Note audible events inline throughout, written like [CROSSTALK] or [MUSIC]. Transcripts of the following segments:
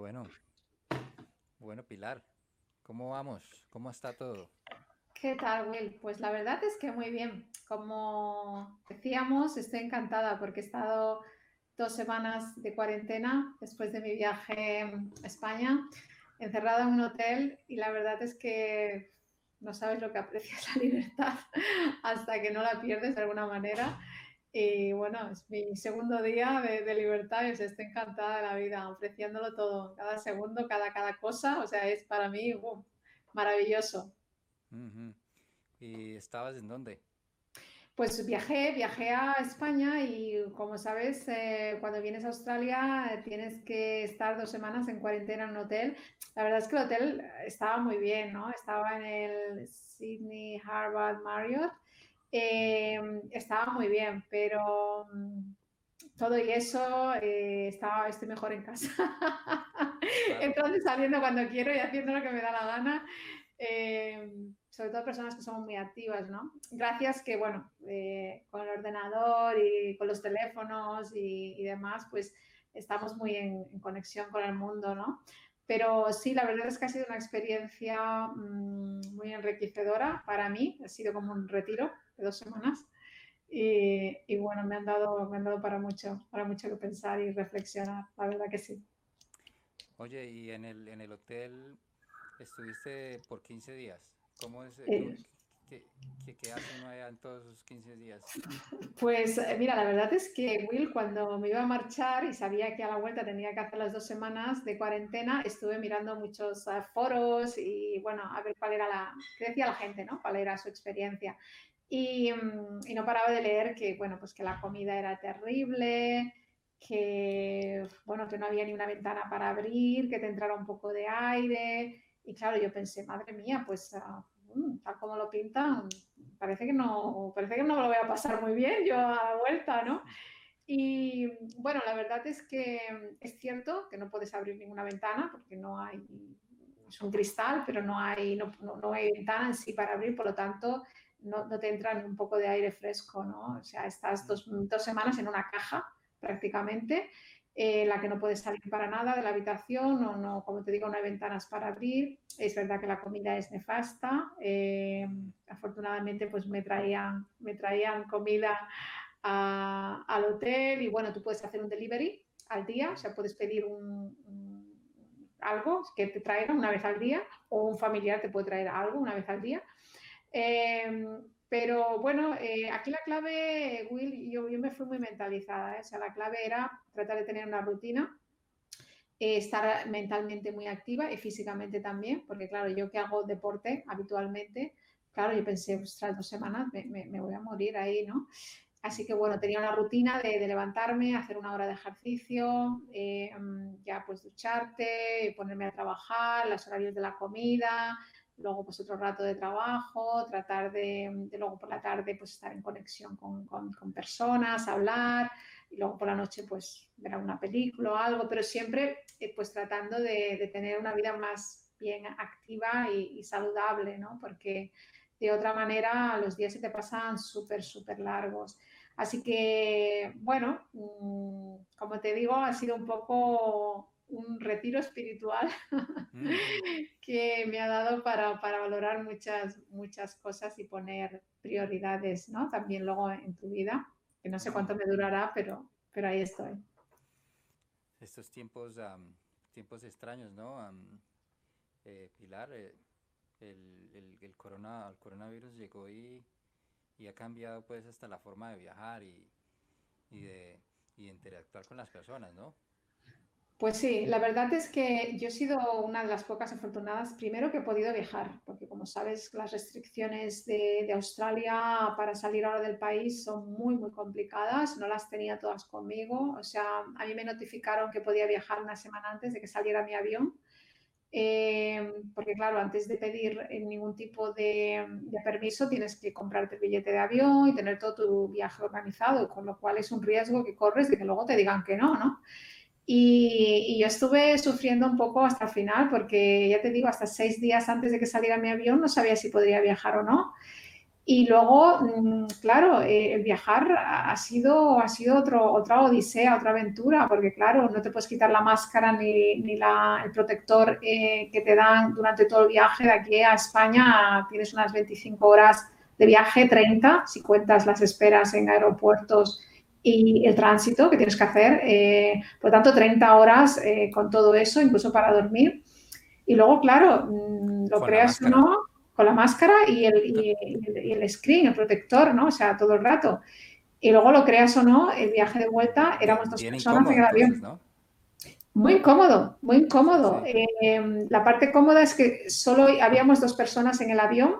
Bueno, bueno, Pilar, ¿cómo vamos? ¿Cómo está todo? ¿Qué tal, Will? Pues la verdad es que muy bien. Como decíamos, estoy encantada porque he estado dos semanas de cuarentena después de mi viaje a España, encerrada en un hotel y la verdad es que no sabes lo que aprecias [LAUGHS] la libertad hasta que no la pierdes de alguna manera. Y bueno, es mi segundo día de, libertad y estoy encantada de la vida, ofreciéndolo todo, cada segundo, cada, cada cosa. O sea, es para mí maravilloso. ¿Y estabas en dónde? Pues viajé, viajé a España y como sabes, eh, cuando vienes a Australia eh, tienes que estar dos semanas en cuarentena en un hotel. La verdad es que el hotel estaba muy bien, ¿no? Estaba en el Sydney Harvard Marriott. Em, estaba muy bien, pero mm, todo y eso eh, estaba, estoy mejor en casa. [LAUGHS] Entonces saliendo cuando quiero y haciendo lo que me da la gana. Em, sobre todo personas que somos muy activas, ¿no? Gracias que, bueno, eh, con el ordenador y con los teléfonos y, demás, pues estamos muy en, conexión con el mundo, ¿no? Pero sí, la verdad es que ha sido una experiencia mm, muy enriquecedora para mí, ha sido como un retiro dos semanas y, y, bueno, me han, dado, me han dado para mucho, para mucho que pensar y reflexionar, la verdad que sí. Oye, ¿y en el, en el hotel estuviste por 15 días? ¿Cómo es? Eh, ¿Qué, qué, hace uno allá en todos esos 15 días? Pues eh, mira, la verdad es que Will, cuando me iba a marchar y sabía que a la vuelta tenía que hacer las dos semanas de cuarentena, estuve mirando muchos uh, foros y bueno, a ver cuál era la, qué decía la gente, ¿no? Cuál era su experiencia. Y, mm, y, no paraba de leer que, bueno, pues que la comida era terrible, que, bueno, que no había ni una ventana para abrir, que te entrara un poco de aire. Y claro, yo pensé, madre mía, pues uh, Mm, tal como lo pintan, parece que no, parece que no me lo voy a pasar muy bien yo a la vuelta, ¿no? Y bueno, la verdad es que es cierto que no puedes abrir ninguna ventana porque no hay, es un cristal, pero no hay, no, no, hay ventana en sí para abrir, por lo tanto no, no, te entra ni un poco de aire fresco, ¿no? O sea, estás dos, dos semanas en una caja prácticamente eh, la que no puede salir para nada de la habitación o no, como te digo, no hay ventanas para abrir. Es verdad que la comida es nefasta. Eh, afortunadamente, pues me traían, me traían comida al hotel y bueno, tú puedes hacer un delivery al día, o sea, puedes pedir algo que te traiga una vez al día o un familiar te puede traer algo una vez al día. Eh, pero bueno, eh, aquí la clave, Will, yo, yo, me fui muy mentalizada. ¿eh? O sea, la clave era tratar de tener una rutina, eh, estar mentalmente muy activa y físicamente también, porque claro, yo que hago deporte habitualmente, claro, yo pensé, ostras, dos semanas me, me, voy a morir ahí, ¿no? Así que bueno, tenía una rutina de, de levantarme, hacer una hora de ejercicio, mm, ya pues ducharte, ponerme a trabajar, los horarios de la comida, luego pues otro rato de trabajo, tratar de, luego por la tarde pues estar en conexión con, con, personas, hablar y luego por la noche pues ver alguna película o algo, pero siempre eh, pues tratando de, tener una vida más bien activa y, saludable, ¿no? Porque de otra manera los días se te pasan súper, súper largos. Así que, bueno, mm, como te digo, ha sido un poco un retiro espiritual mm. [LAUGHS] que me ha dado para, valorar muchas, muchas cosas y poner prioridades, ¿no? También luego en tu vida, que no sé cuánto me durará, pero, pero ahí estoy. Estos tiempos, tiempos extraños, ¿no? Eh, Pilar, eh, el, el, corona, el coronavirus llegó y, y, ha cambiado pues hasta la forma de viajar y, y de y interactuar con las personas, ¿no? Pues sí, la verdad es que yo he sido una de las pocas afortunadas, primero que he podido viajar, porque como sabes, las restricciones de, Australia para salir ahora del país son muy, muy complicadas, no las tenía todas conmigo, o sea, a mí me notificaron que podía viajar una semana antes de que saliera mi avión, eh, porque claro, antes de pedir ningún tipo de, de, permiso tienes que comprarte el billete de avión y tener todo tu viaje organizado, con lo cual es un riesgo que corres de que luego te digan que no, ¿no? Y, yo estuve sufriendo un poco hasta el final porque, ya te digo, hasta seis días antes de que saliera mi avión no sabía si podría viajar o no. Y luego, mm, claro, eh, el viajar ha sido, ha sido otro, otra odisea, otra aventura, porque claro, no te puedes quitar la máscara ni, ni la, el protector eh, que te dan durante todo el viaje. De aquí a España tienes unas 25 horas de viaje, 30, si cuentas las esperas en aeropuertos y el tránsito que tienes que hacer. Eh, por lo tanto, 30 horas con todo eso, incluso para dormir. Y luego, claro, mm, lo creas o no, con la máscara y el, y, el, screen, el protector, ¿no? O sea, todo el rato. Y luego lo creas o no, el viaje de vuelta éramos dos personas en el avión. Muy incómodo, muy incómodo. Em, la parte cómoda es que solo habíamos dos personas en el avión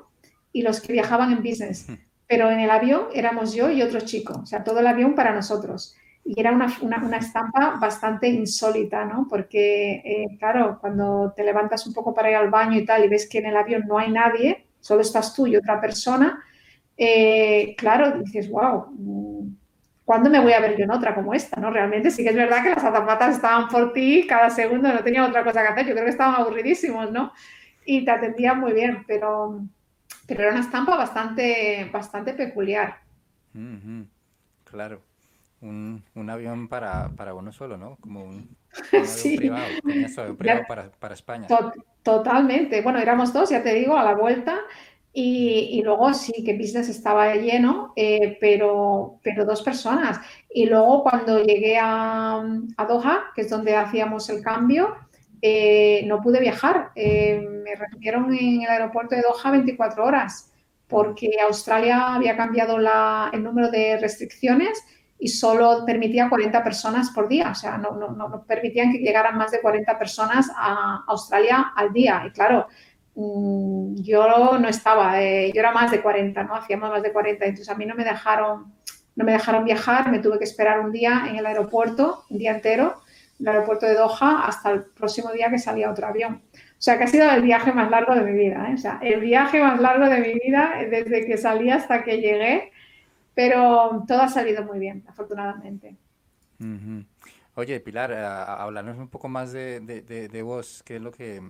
y los que viajaban en business. Pero en el avión éramos yo y otro chico, o sea, todo el avión para nosotros y era una, una, estampa bastante insólita, ¿no? Porque, eh, claro, cuando te levantas un poco para ir al baño y tal y ves que en el avión no hay nadie, solo estás tú y otra persona, eh, claro, dices, wow, ¿cuándo me voy a ver yo en otra como esta? ¿no? Realmente sí que es verdad que las azafatas estaban por ti cada segundo, no tenía otra cosa que hacer, yo creo que estaban aburridísimos, ¿no? Y te atendían muy bien, pero, pero era una estampa bastante, bastante peculiar. Claro un, un avión para, para, uno solo, ¿no? Como un, [LAUGHS] avión sí. privado, un privado para, para, España. totalmente. Bueno, éramos dos, ya te digo, a la vuelta. Y, y luego sí que business estaba lleno, eh, pero, pero dos personas. Y luego cuando llegué a, a Doha, que es donde hacíamos el cambio, eh, no pude viajar. Eh, me recibieron en el aeropuerto de Doha 24 horas porque Australia había cambiado la, el número de restricciones y solo permitía 40 personas por día, o sea, no, no, no, permitían que llegaran más de 40 personas a Australia al día. Y claro, mm, yo no estaba, eh, yo era más de 40, ¿no? Hacíamos más de 40, entonces a mí no me dejaron, no me dejaron viajar, me tuve que esperar un día en el aeropuerto, un día entero, en el aeropuerto de Doha, hasta el próximo día que salía otro avión. O sea, que ha sido el viaje más largo de mi vida, ¿eh? o sea, el viaje más largo de mi vida desde que salí hasta que llegué pero todo ha salido muy bien, afortunadamente. Oye, Pilar, háblanos un poco más de, de, vos, ¿qué es lo que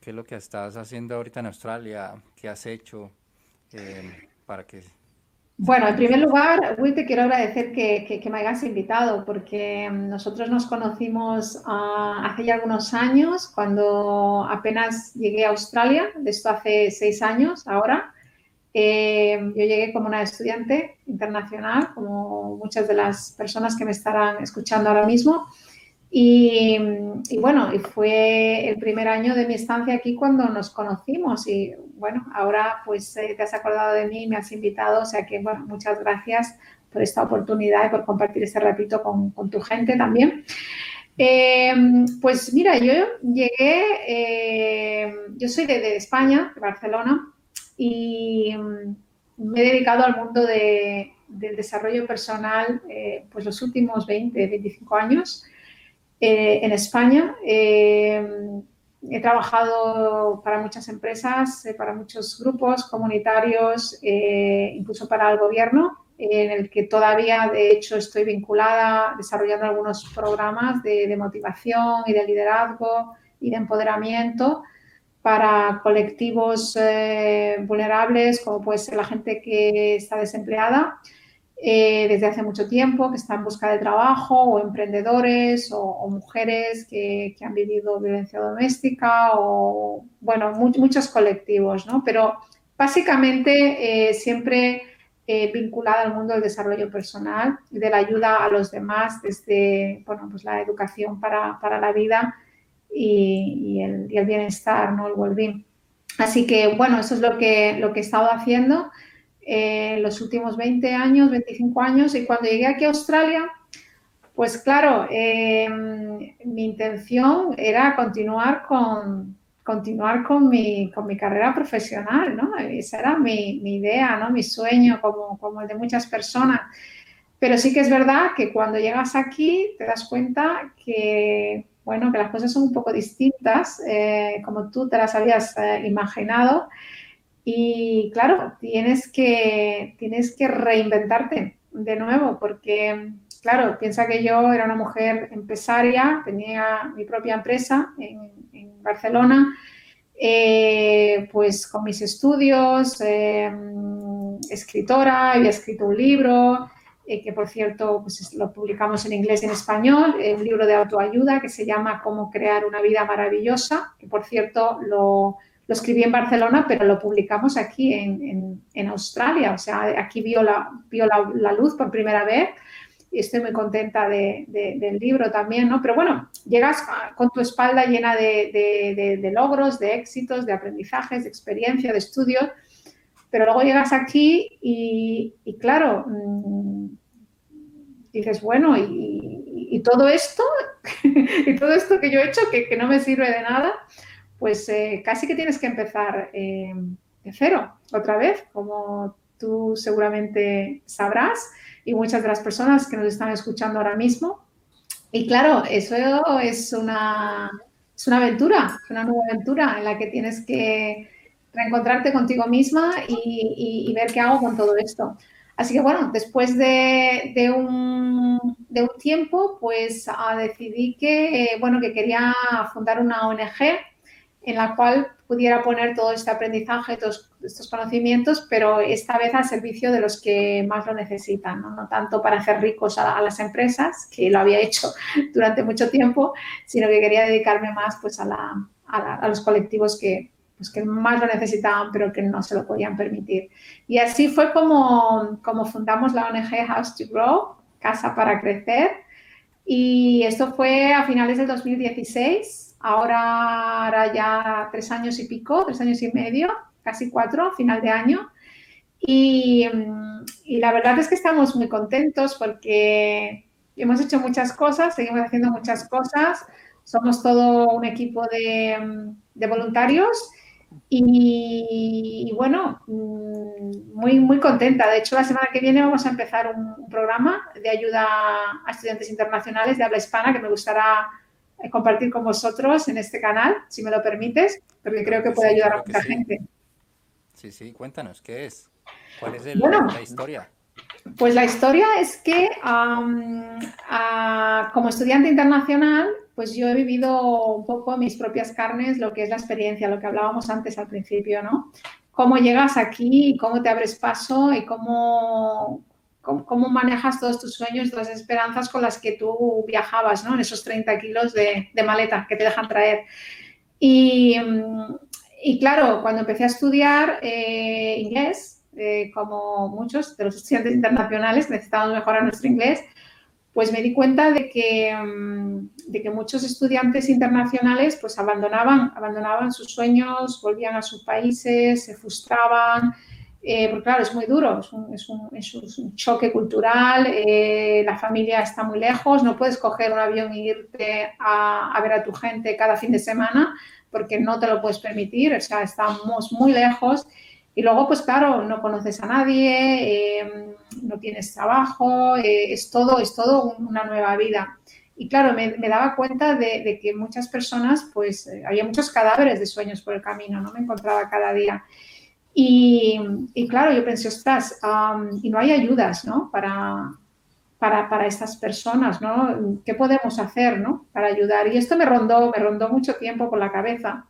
qué es lo que estás haciendo ahorita en Australia, qué has hecho eh, para que... Bueno, en primer lugar, Will, te quiero agradecer que, que, me hayas invitado, porque nosotros nos conocimos ah, hace ya algunos años, cuando apenas llegué a Australia, de esto hace seis años ahora, eh, yo llegué como una estudiante internacional, como muchas de las personas que me estarán escuchando ahora mismo. Y, bueno, y fue el primer año de mi estancia aquí cuando nos conocimos. Y bueno, ahora pues eh, te has acordado de mí, me has invitado. O sea que, bueno, muchas gracias por esta oportunidad y por compartir este ratito con, tu gente también. Eh, pues mira, yo llegué, yo soy de, España, de Barcelona, y me he dedicado al mundo de, del desarrollo personal eh, pues los últimos 20, 25 años eh, en España. Eh, he trabajado para muchas empresas, para muchos grupos comunitarios, incluso para el gobierno, en el que todavía, de hecho, estoy vinculada desarrollando algunos programas de, de motivación y de liderazgo y de empoderamiento para colectivos eh, vulnerables, como puede ser la gente que está desempleada eh, desde hace mucho tiempo, que está en busca de trabajo, o emprendedores, o, mujeres que, han vivido violencia doméstica, o, bueno, muchos colectivos, ¿no? Pero básicamente eh, siempre vinculada al mundo del desarrollo personal y de la ayuda a los demás desde, bueno, pues la educación para, para la vida y, el, bienestar, ¿no? el well Así que, bueno, eso es lo que, lo que he estado haciendo eh, los últimos 20 años, 25 años. Y cuando llegué aquí a Australia, pues claro, em, mi intención era continuar con, continuar con mi, con mi carrera profesional, ¿no? Esa era mi, mi idea, ¿no? Mi sueño, como, como el de muchas personas. Pero sí que es verdad que cuando llegas aquí te das cuenta que bueno, que las cosas son un poco distintas, eh, como tú te las habías eh, imaginado. Y claro, tienes que, tienes que reinventarte de nuevo, porque, claro, piensa que yo era una mujer empresaria, tenía mi propia empresa en, Barcelona, eh, pues con mis estudios, escritora, había escrito un libro, eh, que por cierto pues lo publicamos en inglés y en español, eh, un libro de autoayuda que se llama Cómo crear una vida maravillosa, que por cierto lo, lo escribí en Barcelona, pero lo publicamos aquí en, en, Australia, o sea, aquí vio, la, vio la, la, luz por primera vez y estoy muy contenta de, del libro también, ¿no? Pero bueno, llegas con tu espalda llena de, de logros, de éxitos, de aprendizajes, de experiencia, de estudios, pero luego llegas aquí y, claro, mm, dices, bueno, y, todo esto, [LAUGHS] y todo esto que yo he hecho, que no me sirve de nada, pues eh, casi que tienes que empezar eh, de cero otra vez, como tú seguramente sabrás, y muchas de las personas que nos están escuchando ahora mismo. Y claro, eso es una, es una aventura, una nueva aventura en la que tienes que reencontrarte contigo misma y, ver qué hago con todo esto. Así que bueno, después de, un, de un, tiempo, pues ah, decidí que, bueno, que quería fundar una ONG en la cual pudiera poner todo este aprendizaje, todos estos conocimientos, pero esta vez al servicio de los que más lo necesitan, no, tanto para hacer ricos a, las empresas, que lo había hecho [LAUGHS] durante mucho tiempo, sino que quería dedicarme más pues, a, los colectivos que, pues, que más lo necesitaban, pero que no se lo podían permitir. Y así fue como, como fundamos la ONG House to Grow, Casa para Crecer, y esto fue a finales del 2016 ahora, ya tres años y pico, tres años y medio, casi cuatro, final de año. Y, la verdad es que estamos muy contentos porque hemos hecho muchas cosas, seguimos haciendo muchas cosas, somos todo un equipo de, voluntarios y, bueno, muy, muy contenta. De hecho, la semana que viene vamos a empezar un programa de ayuda a estudiantes internacionales de habla hispana que me gustará compartir con vosotros en este canal, si me lo permites, porque creo que puede ayudar a mucha gente. Sí, sí, cuéntanos, ¿qué es? ¿Cuál es la historia? Pues la historia es que como estudiante internacional, pues yo he vivido un poco en mis propias carnes lo que es la experiencia, lo que hablábamos antes al principio, ¿no? Cómo llegas aquí, cómo te abres paso y cómo, cómo, manejas todos tus sueños, las esperanzas con las que tú viajabas, ¿no? En esos 30 kilos de, maleta que te dejan traer. Y, y, claro, cuando empecé a estudiar eh, inglés, eh, como muchos de los estudiantes internacionales necesitábamos mejorar nuestro inglés, pues me di cuenta de que, de que muchos estudiantes internacionales pues abandonaban, abandonaban sus sueños, volvían a sus países, se frustraban, eh, porque claro, es muy duro, es un, choque cultural, eh, la familia está muy lejos, no puedes coger un avión e irte a, ver a tu gente cada fin de semana porque no te lo puedes permitir, o sea, estamos muy lejos. Y luego, pues claro, no conoces a nadie, eh, no tienes trabajo, es todo, es todo una nueva vida. Y claro, me, daba cuenta de, de, que muchas personas, pues había muchos cadáveres de sueños por el camino, no me encontraba cada día. Y, claro, yo pensé, ostras, y no hay ayudas, ¿no? Para, para, para, estas personas, ¿no? ¿Qué podemos hacer, ¿no? Para ayudar. Y esto me rondó, me rondó mucho tiempo por la cabeza.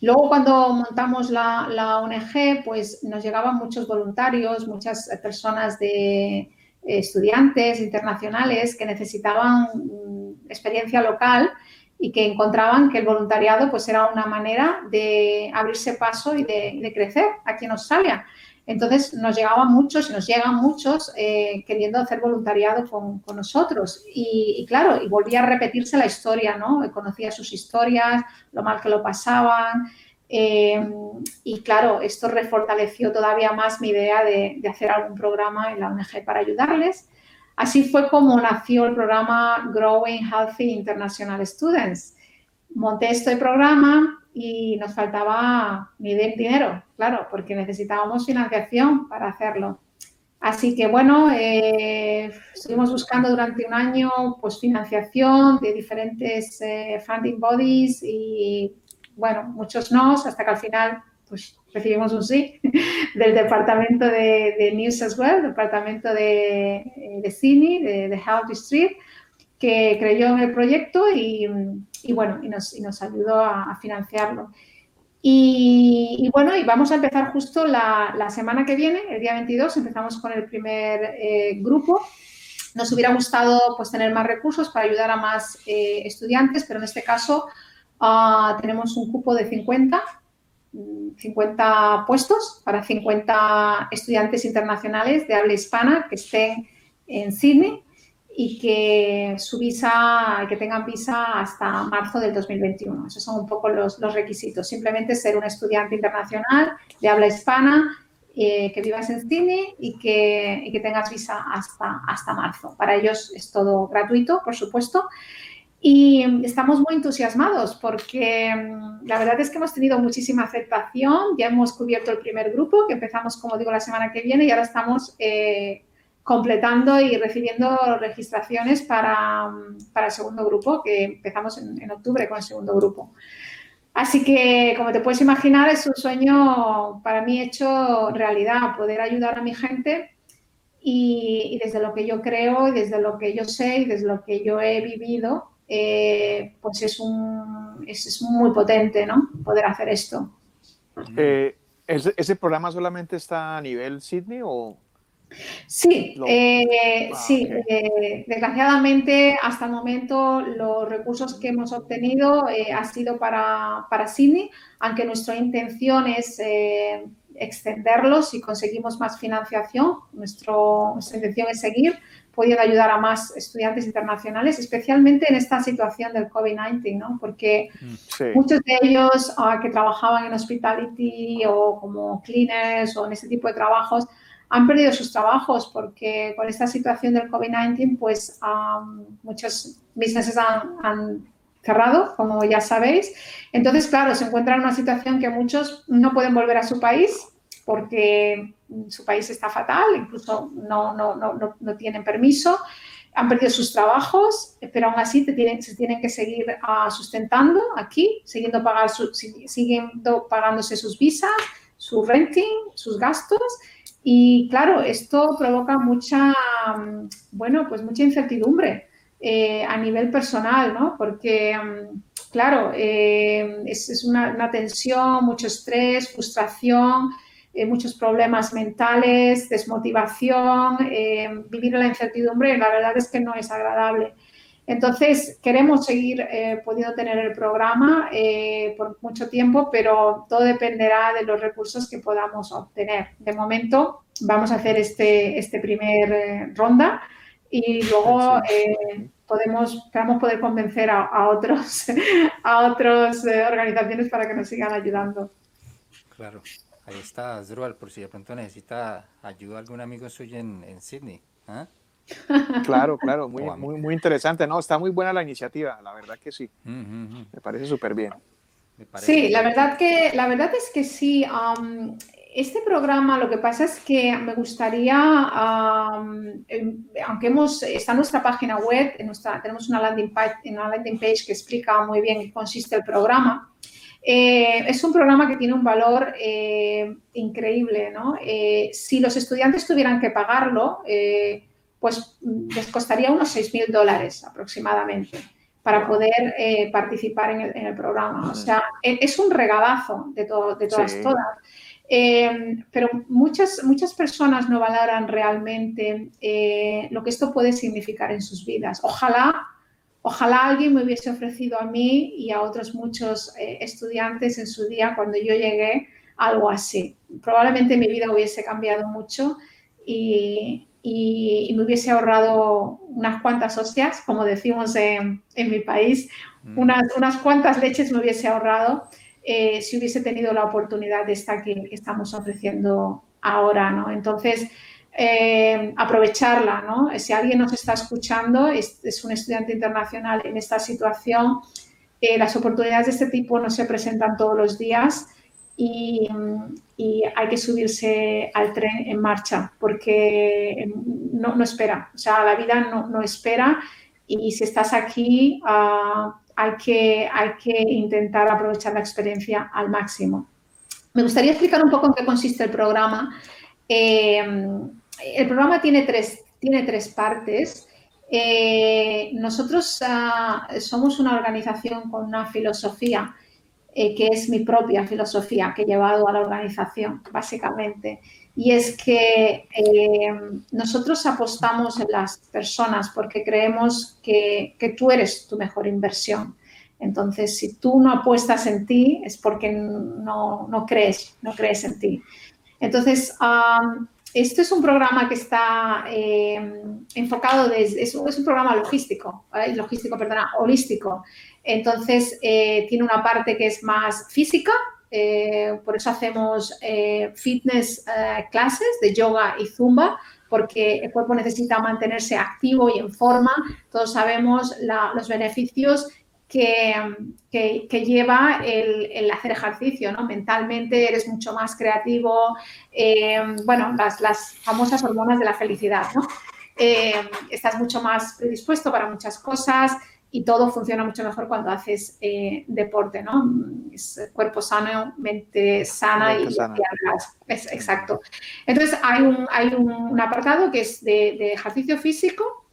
Luego, cuando montamos la, la ONG, pues nos llegaban muchos voluntarios, muchas personas de estudiantes internacionales que necesitaban mm, experiencia local y que encontraban que el voluntariado pues era una manera de abrirse paso y de, crecer aquí en Australia. Entonces nos llegaban muchos y nos llegan muchos eh, queriendo hacer voluntariado con, nosotros. Y, claro, y volvía a repetirse la historia, ¿no? Conocía sus historias, lo mal que lo pasaban. Eh, y claro, esto refortaleció todavía más mi idea de, de hacer algún programa en la ONG para ayudarles. Así fue como nació el programa Growing Healthy International Students. Monté este programa y nos faltaba ni dinero, claro, porque necesitábamos financiación para hacerlo. Así que bueno, eh, estuvimos buscando durante un año pues, financiación de diferentes eh, funding bodies y bueno, muchos no, hasta que al final pues recibimos un sí [LAUGHS] del departamento de, New South Wales, departamento de, eh, de Sydney, de, de Health District, que creyó en el proyecto y, bueno, y nos, ayudó a, financiarlo. Y, bueno, y vamos a empezar justo la, semana que viene, el día 22, empezamos con el primer eh, grupo. Nos hubiera gustado pues, tener más recursos para ayudar a más eh, estudiantes, pero en este caso ah, tenemos un cupo de 50, 50 mm, puestos para 50 estudiantes internacionales de habla hispana que estén en Sydney y que su visa, que tengan visa hasta marzo del 2021. Esos son un poco los, los requisitos. Simplemente ser un estudiante internacional de habla hispana, eh, que vivas en Sydney y que, y que, tengas visa hasta, hasta marzo. Para ellos es todo gratuito, por supuesto. Y estamos muy entusiasmados porque mm, la verdad es que hemos tenido muchísima aceptación. Ya hemos cubierto el primer grupo, que empezamos, como digo, la semana que viene y ahora estamos eh, completando y recibiendo registraciones para, para, el segundo grupo, que empezamos en, octubre con el segundo grupo. Así que, como te puedes imaginar, es un sueño para mí hecho realidad, poder ayudar a mi gente y, desde lo que yo creo y desde lo que yo sé y desde lo que yo he vivido, eh, pues es, un, es, muy potente, ¿no? Poder hacer esto. Eh, ¿ese, ¿Ese programa solamente está a nivel Sydney o, Sí, eh, ah, sí. Eh, desgraciadamente, hasta el momento, los recursos que hemos obtenido eh, han sido para, para Sydney, aunque nuestra intención es extenderlos si conseguimos más financiación. Nuestro, nuestra intención es seguir pudiendo ayudar a más estudiantes internacionales, especialmente en esta situación del COVID-19, ¿no? Porque mm, muchos de ellos ah, que trabajaban en hospitality o como cleaners o en ese tipo de trabajos, han perdido sus trabajos porque con esta situación del COVID-19, pues muchos businesses han, cerrado, como ya sabéis. Entonces, claro, se encuentran en una situación que muchos no pueden volver a su país porque su país está fatal, incluso no, no, no, no tienen permiso, han perdido sus trabajos, pero aún así te tienen, se tienen que seguir uh, sustentando aquí, siguiendo, pagar su, siguiendo pagándose sus visas, su renting, sus gastos y claro, esto provoca mucha, mm, bueno, pues mucha incertidumbre eh, a nivel personal, ¿no? Porque, mm, claro, eh, es, una, tensión, mucho estrés, frustración, eh, muchos problemas mentales, desmotivación, vivir en la incertidumbre, la verdad es que no es agradable. Entonces, queremos seguir eh, pudiendo tener el programa eh, por mucho tiempo, pero todo dependerá de los recursos que podamos obtener. De momento, vamos a hacer este, este primer eh, ronda y luego podemos, esperamos poder convencer a, a otros, [LAUGHS] a otras organizaciones para que nos sigan ayudando. Claro. Ahí está, Zrual, por si de pronto necesita ayuda algún amigo suyo en, en Sydney. ¿ah? [LAUGHS] Claro, claro, muy, muy, muy interesante. No, está muy buena la iniciativa, la verdad que sí. Me parece súper bien. Sí, la verdad, que, la verdad es que sí. este programa, lo que pasa es que me gustaría, em, aunque hemos, está en nuestra página web, en nuestra, tenemos una landing, page, una landing page que explica muy bien qué consiste el programa. Eh, es un programa que tiene un valor eh, increíble, ¿no? Eh, si los estudiantes tuvieran que pagarlo, pues les costaría unos 6.000 dólares aproximadamente para poder participar en el, programa. O sea, e, es un regalazo de, de todas, todas. Pero muchas, muchas personas no valoran realmente lo que esto puede significar en sus vidas. Ojalá, ojalá alguien me hubiese ofrecido a mí y a otros muchos estudiantes en su día cuando yo llegué algo así. Probablemente mi vida hubiese cambiado mucho y, y, me hubiese ahorrado unas cuantas hostias, como decimos en, en mi país, mm. unas, unas, cuantas leches me hubiese ahorrado eh, si hubiese tenido la oportunidad de esta que, estamos ofreciendo ahora, ¿no? Entonces, eh, aprovecharla, ¿no? Si alguien nos está escuchando, es, un estudiante internacional en esta situación, eh, las oportunidades de este tipo no se presentan todos los días y, y, hay que subirse al tren en marcha porque no, no espera, o sea, la vida no, espera y si estás aquí uh, hay, que, hay que intentar aprovechar la experiencia al máximo. Me gustaría explicar un poco en qué consiste el programa. Eh, el programa tiene tres, tiene tres partes. Eh, nosotros uh, somos una organización con una filosofía eh, que es mi propia filosofía que he llevado a la organización, básicamente. Y es que eh, nosotros apostamos en las personas porque creemos que, que, tú eres tu mejor inversión. Entonces, si tú no apuestas en ti, es porque no, no crees, no crees en ti. Entonces, este es un programa que está eh, enfocado, desde, es, un, programa logístico, logístico, perdona, holístico. Entonces, eh, tiene una parte que es más física, eh, por eso hacemos fitness clases de yoga y zumba, porque el cuerpo necesita mantenerse activo y en forma. Todos sabemos los beneficios que, que, lleva el, hacer ejercicio, ¿no? Mentalmente eres mucho más creativo, eh, bueno, las, las, famosas hormonas de la felicidad, ¿no? Eh, estás mucho más predispuesto para muchas cosas y todo funciona mucho mejor cuando haces eh, deporte, ¿no? Es cuerpo sano, mente sana y, es, exacto. Entonces hay un, hay un, apartado que es de, de ejercicio físico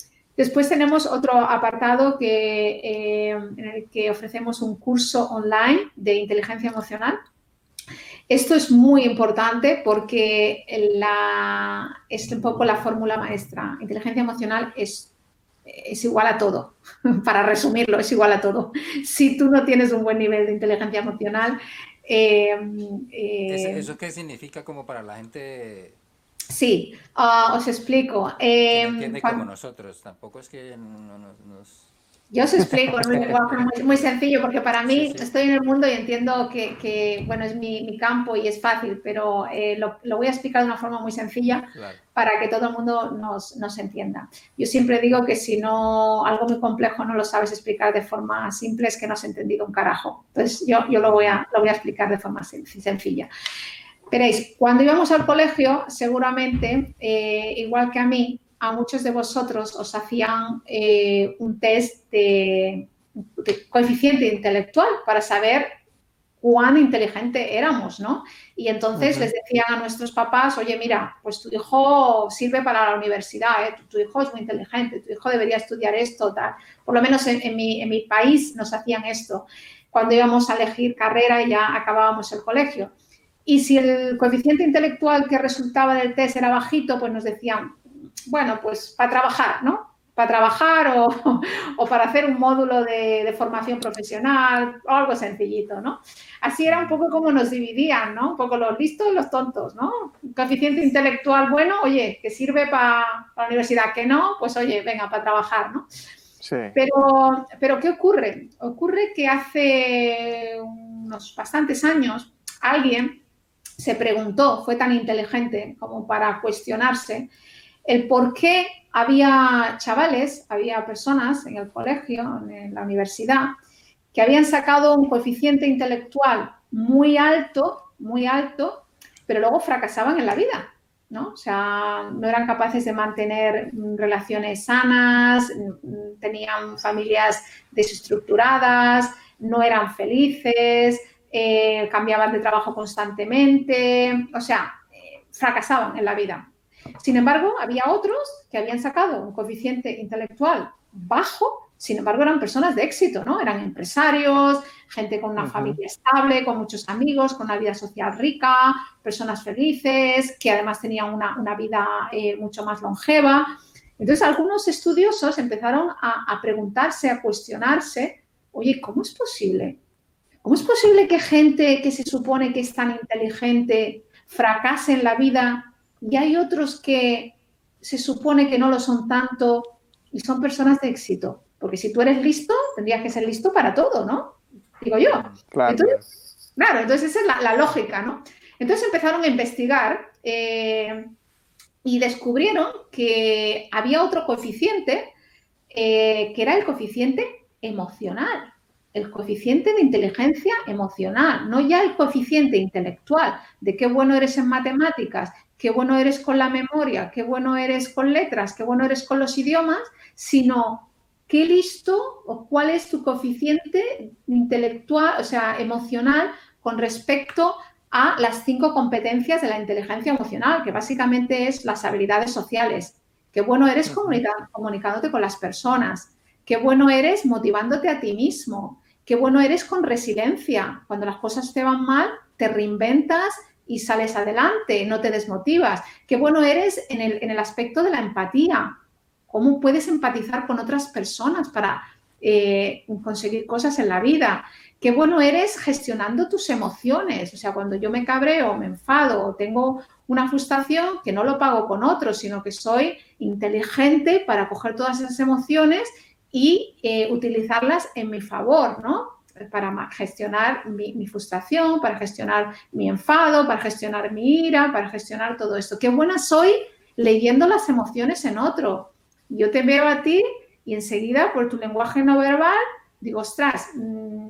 Después tenemos otro apartado que, eh, en el que ofrecemos un curso online de inteligencia emocional. Esto es muy importante porque es un poco la fórmula maestra. Inteligencia emocional es, es igual a todo. [LAUGHS] Para resumirlo, es igual a todo. Si tú no tienes un buen nivel de inteligencia emocional... Eh, eh, ¿Eso qué significa como para la gente Sí, ah, os explico. Eh, entiende como nosotros, tampoco es que nos... Yo os explico un lenguaje muy, sencillo, porque para mí estoy en el mundo y entiendo que, bueno, es mi, campo y es fácil, pero eh, lo, voy a explicar de una forma muy sencilla para que todo el mundo nos, nos, entienda. Yo siempre digo que si no, algo muy complejo no lo sabes explicar de forma simple, es que no has entendido un carajo. Entonces, yo, yo lo, voy a, lo voy a explicar de forma sencilla. Veréis, cuando íbamos al colegio, seguramente, eh, igual que a mí, a muchos de vosotros os hacían eh, un test de, coeficiente intelectual para saber cuán inteligente éramos, ¿no? Y entonces les decían a nuestros papás, oye, mira, pues tu hijo sirve para la universidad, ¿eh? tu, hijo es muy inteligente, tu hijo debería estudiar esto, tal. Por lo menos en, mi, en mi país nos hacían esto cuando íbamos a elegir carrera y ya acabábamos el colegio. Y si el coeficiente intelectual que resultaba del test era bajito, pues nos decían, bueno, pues para trabajar, ¿no? Para trabajar o, [LAUGHS] o para hacer un módulo de, de, formación profesional o algo sencillito, ¿no? Así era un poco como nos dividían, ¿no? Un poco los listos y los tontos, ¿no? Un coeficiente intelectual bueno, oye, que sirve para, para la universidad, que no, pues oye, venga, para trabajar, ¿no? Sí. Pero, pero, ¿qué ocurre? Ocurre que hace unos bastantes años alguien se preguntó, fue tan inteligente como para cuestionarse el por qué había chavales, había personas en el colegio, en la universidad, que habían sacado un coeficiente intelectual muy alto, muy alto, pero luego fracasaban en la vida, ¿no? O sea, no eran capaces de mantener relaciones sanas, tenían familias desestructuradas, no eran felices, eh, cambiaban de trabajo constantemente, o sea, eh, fracasaban en la vida. Sin embargo, había otros que habían sacado un coeficiente intelectual bajo, sin embargo, eran personas de éxito, ¿no? Eran empresarios, gente con una familia estable, con muchos amigos, con una vida social rica, personas felices, que además tenían una, vida eh, mucho más longeva. Entonces, algunos estudiosos empezaron a, a preguntarse, a cuestionarse, oye, ¿cómo es posible ¿Cómo es posible que gente que se supone que es tan inteligente fracase en la vida y hay otros que se supone que no lo son tanto y son personas de éxito? Porque si tú eres listo, tendrías que ser listo para todo, ¿no? Digo yo. Claro. Entonces, claro, entonces esa es la, lógica, ¿no? Entonces empezaron a investigar eh, y descubrieron que había otro coeficiente eh, que era el coeficiente emocional el coeficiente de inteligencia emocional, no ya el coeficiente intelectual, de qué bueno eres en matemáticas, qué bueno eres con la memoria, qué bueno eres con letras, qué bueno eres con los idiomas, sino qué listo o cuál es tu coeficiente intelectual, o sea, emocional con respecto a las cinco competencias de la inteligencia emocional, que básicamente es las habilidades sociales. Qué bueno eres comunicándote con las personas, qué bueno eres motivándote a ti mismo, qué bueno eres con resiliencia. Cuando las cosas te van mal, te reinventas y sales adelante, no te desmotivas. Qué bueno eres en el, en el aspecto de la empatía. ¿Cómo puedes empatizar con otras personas para eh, conseguir cosas en la vida? Qué bueno eres gestionando tus emociones. O sea, cuando yo me cabreo, me enfado o tengo una frustración, que no lo pago con otros, sino que soy inteligente para coger todas esas emociones y eh, utilizarlas en mi favor, ¿no? Para gestionar mi, frustración, para gestionar mi enfado, para gestionar mi ira, para gestionar todo esto. Qué buena soy leyendo las emociones en otro. Yo te veo a ti y enseguida por tu lenguaje no verbal digo, ostras, mm,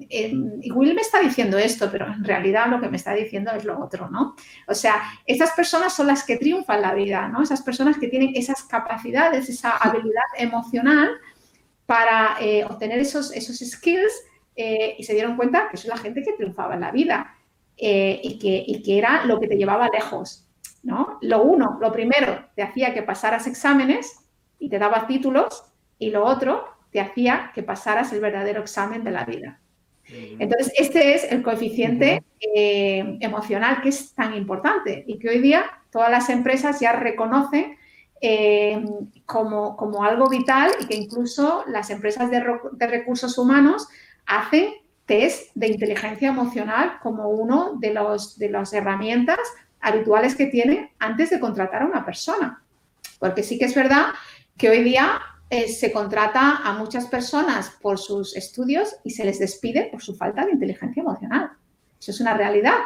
Will me está diciendo esto, pero en realidad lo que me está diciendo es lo otro, ¿no? O sea, estas personas son las que triunfan la vida, ¿no? Esas personas que tienen esas capacidades, esa habilidad emocional para eh, obtener esos, esos skills eh, y se dieron cuenta que es la gente que triunfaba en la vida eh, y, que, y que era lo que te llevaba lejos, ¿no? Lo uno, lo primero, te hacía que pasaras exámenes y te daba títulos y lo otro te hacía que pasaras el verdadero examen de la vida. Entonces, este es el coeficiente eh, emocional que es tan importante y que hoy día todas las empresas ya reconocen eh, como, como, algo vital y que incluso las empresas de, recursos humanos hacen test de inteligencia emocional como uno de, los, de las herramientas habituales que tienen antes de contratar a una persona. Porque sí que es verdad que hoy día eh, se contrata a muchas personas por sus estudios y se les despide por su falta de inteligencia emocional. Eso es una realidad.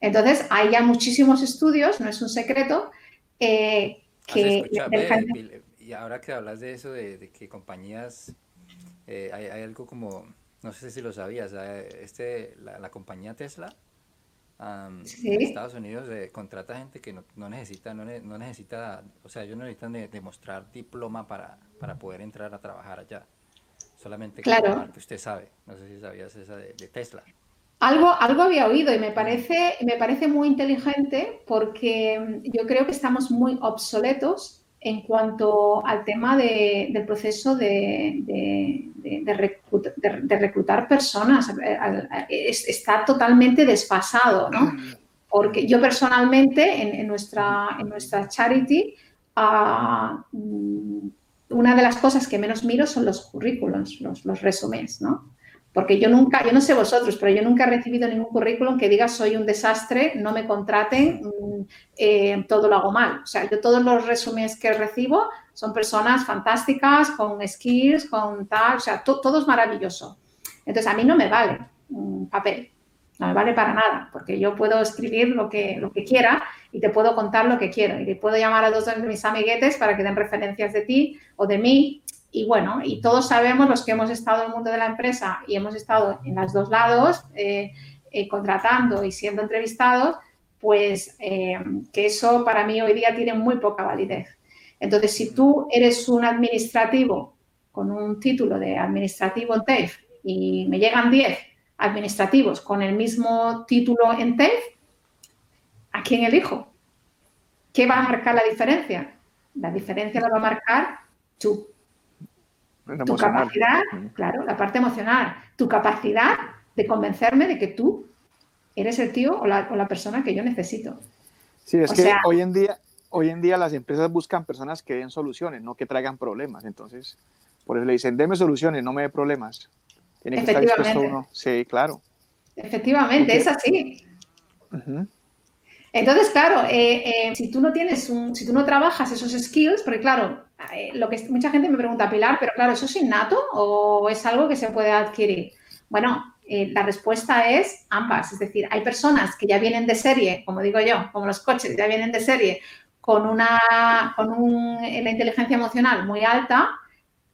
Entonces, hay ya muchísimos estudios, no es un secreto, eh, que... y ahora que hablas de eso, de, que compañías, eh, hay, algo como, no sé si lo sabías, este, la compañía Tesla en Estados Unidos eh, contrata gente que no, necesita, no, necesita, o sea, ellos no necesitan demostrar diploma para, para poder entrar a trabajar allá. Solamente claro. que usted sabe. No sé si sabías esa de, Tesla. Algo, algo había oído y me parece, me parece muy inteligente porque mm, yo creo que estamos muy obsoletos en cuanto al tema del proceso de, de, reclutar, personas. está totalmente desfasado, ¿no? Porque yo personalmente en, nuestra, en nuestra charity, ah, mm, una de las cosas que menos miro son los currículums, los, los ¿no? Porque yo nunca, yo no sé vosotros, pero yo nunca he recibido ningún currículum que diga soy un desastre, no me contraten, mm, eh, todo lo hago mal. O sea, yo todos los resúmenes que recibo son personas fantásticas, con skills, con tal, o sea, todo es maravilloso. Entonces, a mí no me vale un papel, no me vale para nada, porque yo puedo escribir lo que, lo que quiera y te puedo contar lo que quiero. Y te puedo llamar a dos de mis amiguetes para que den referencias de ti o de mí y bueno, y todos sabemos los que hemos estado en el mundo de la empresa y hemos estado en los dos lados, eh, eh, contratando y siendo entrevistados, pues eh, que eso para mí hoy día tiene muy poca validez. Entonces, si tú eres un administrativo con un título de administrativo en TEF y me llegan 10 administrativos con el mismo título en TEF, ¿a quién elijo? ¿Qué va a marcar la diferencia? La diferencia la va a marcar tú tu capacidad, claro, la parte emocional, tu capacidad de convencerme de que tú eres el tío o la, persona que yo necesito. Sí, es que hoy en día, hoy en día las empresas buscan personas que den soluciones, no que traigan problemas. Entonces, por eso le dicen, deme soluciones, no me dé problemas. Tiene que estar dispuesto uno. Sí, claro. Efectivamente, es así. Entonces, claro, eh, eh, si tú no tienes un, si tú no trabajas esos skills, porque claro, lo que mucha gente me pregunta, Pilar, pero claro, ¿eso es innato o es algo que se puede adquirir? Bueno, eh, la respuesta es ambas. Es decir, hay personas que ya vienen de serie, como digo yo, como los coches, ya vienen de serie con una, con la inteligencia emocional muy alta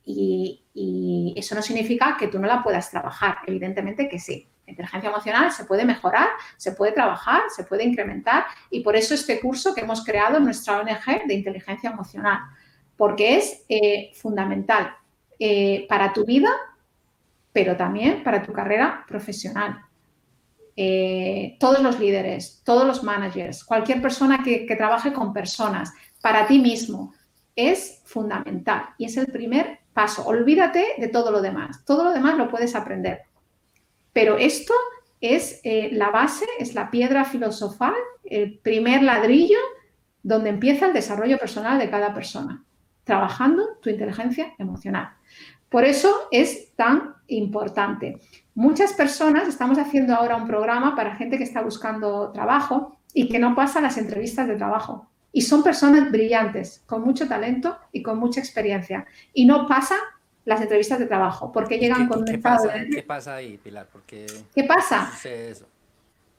y, y eso no significa que tú no la puedas trabajar. Evidentemente que sí. La inteligencia emocional se puede mejorar, se puede trabajar, se puede incrementar y por eso este curso que hemos creado en nuestra ONG de inteligencia emocional porque es eh, fundamental eh, para tu vida, pero también para tu carrera profesional. Eh, todos los líderes, todos los managers, cualquier persona que, trabaje con personas, para ti mismo, es fundamental y es el primer paso. Olvídate de todo lo demás. Todo lo demás lo puedes aprender. Pero esto es la base, es la piedra filosofal, el primer ladrillo donde empieza el desarrollo personal de cada persona, trabajando tu inteligencia emocional. Por eso es tan importante. Muchas personas estamos haciendo ahora un programa para gente que está buscando trabajo y que no pasa las entrevistas de trabajo. Y son personas brillantes, con mucho talento y con mucha experiencia. Y no pasa las entrevistas de trabajo, porque llegan con un estado ¿Qué pasa ahí, Pilar? ¿Qué pasa?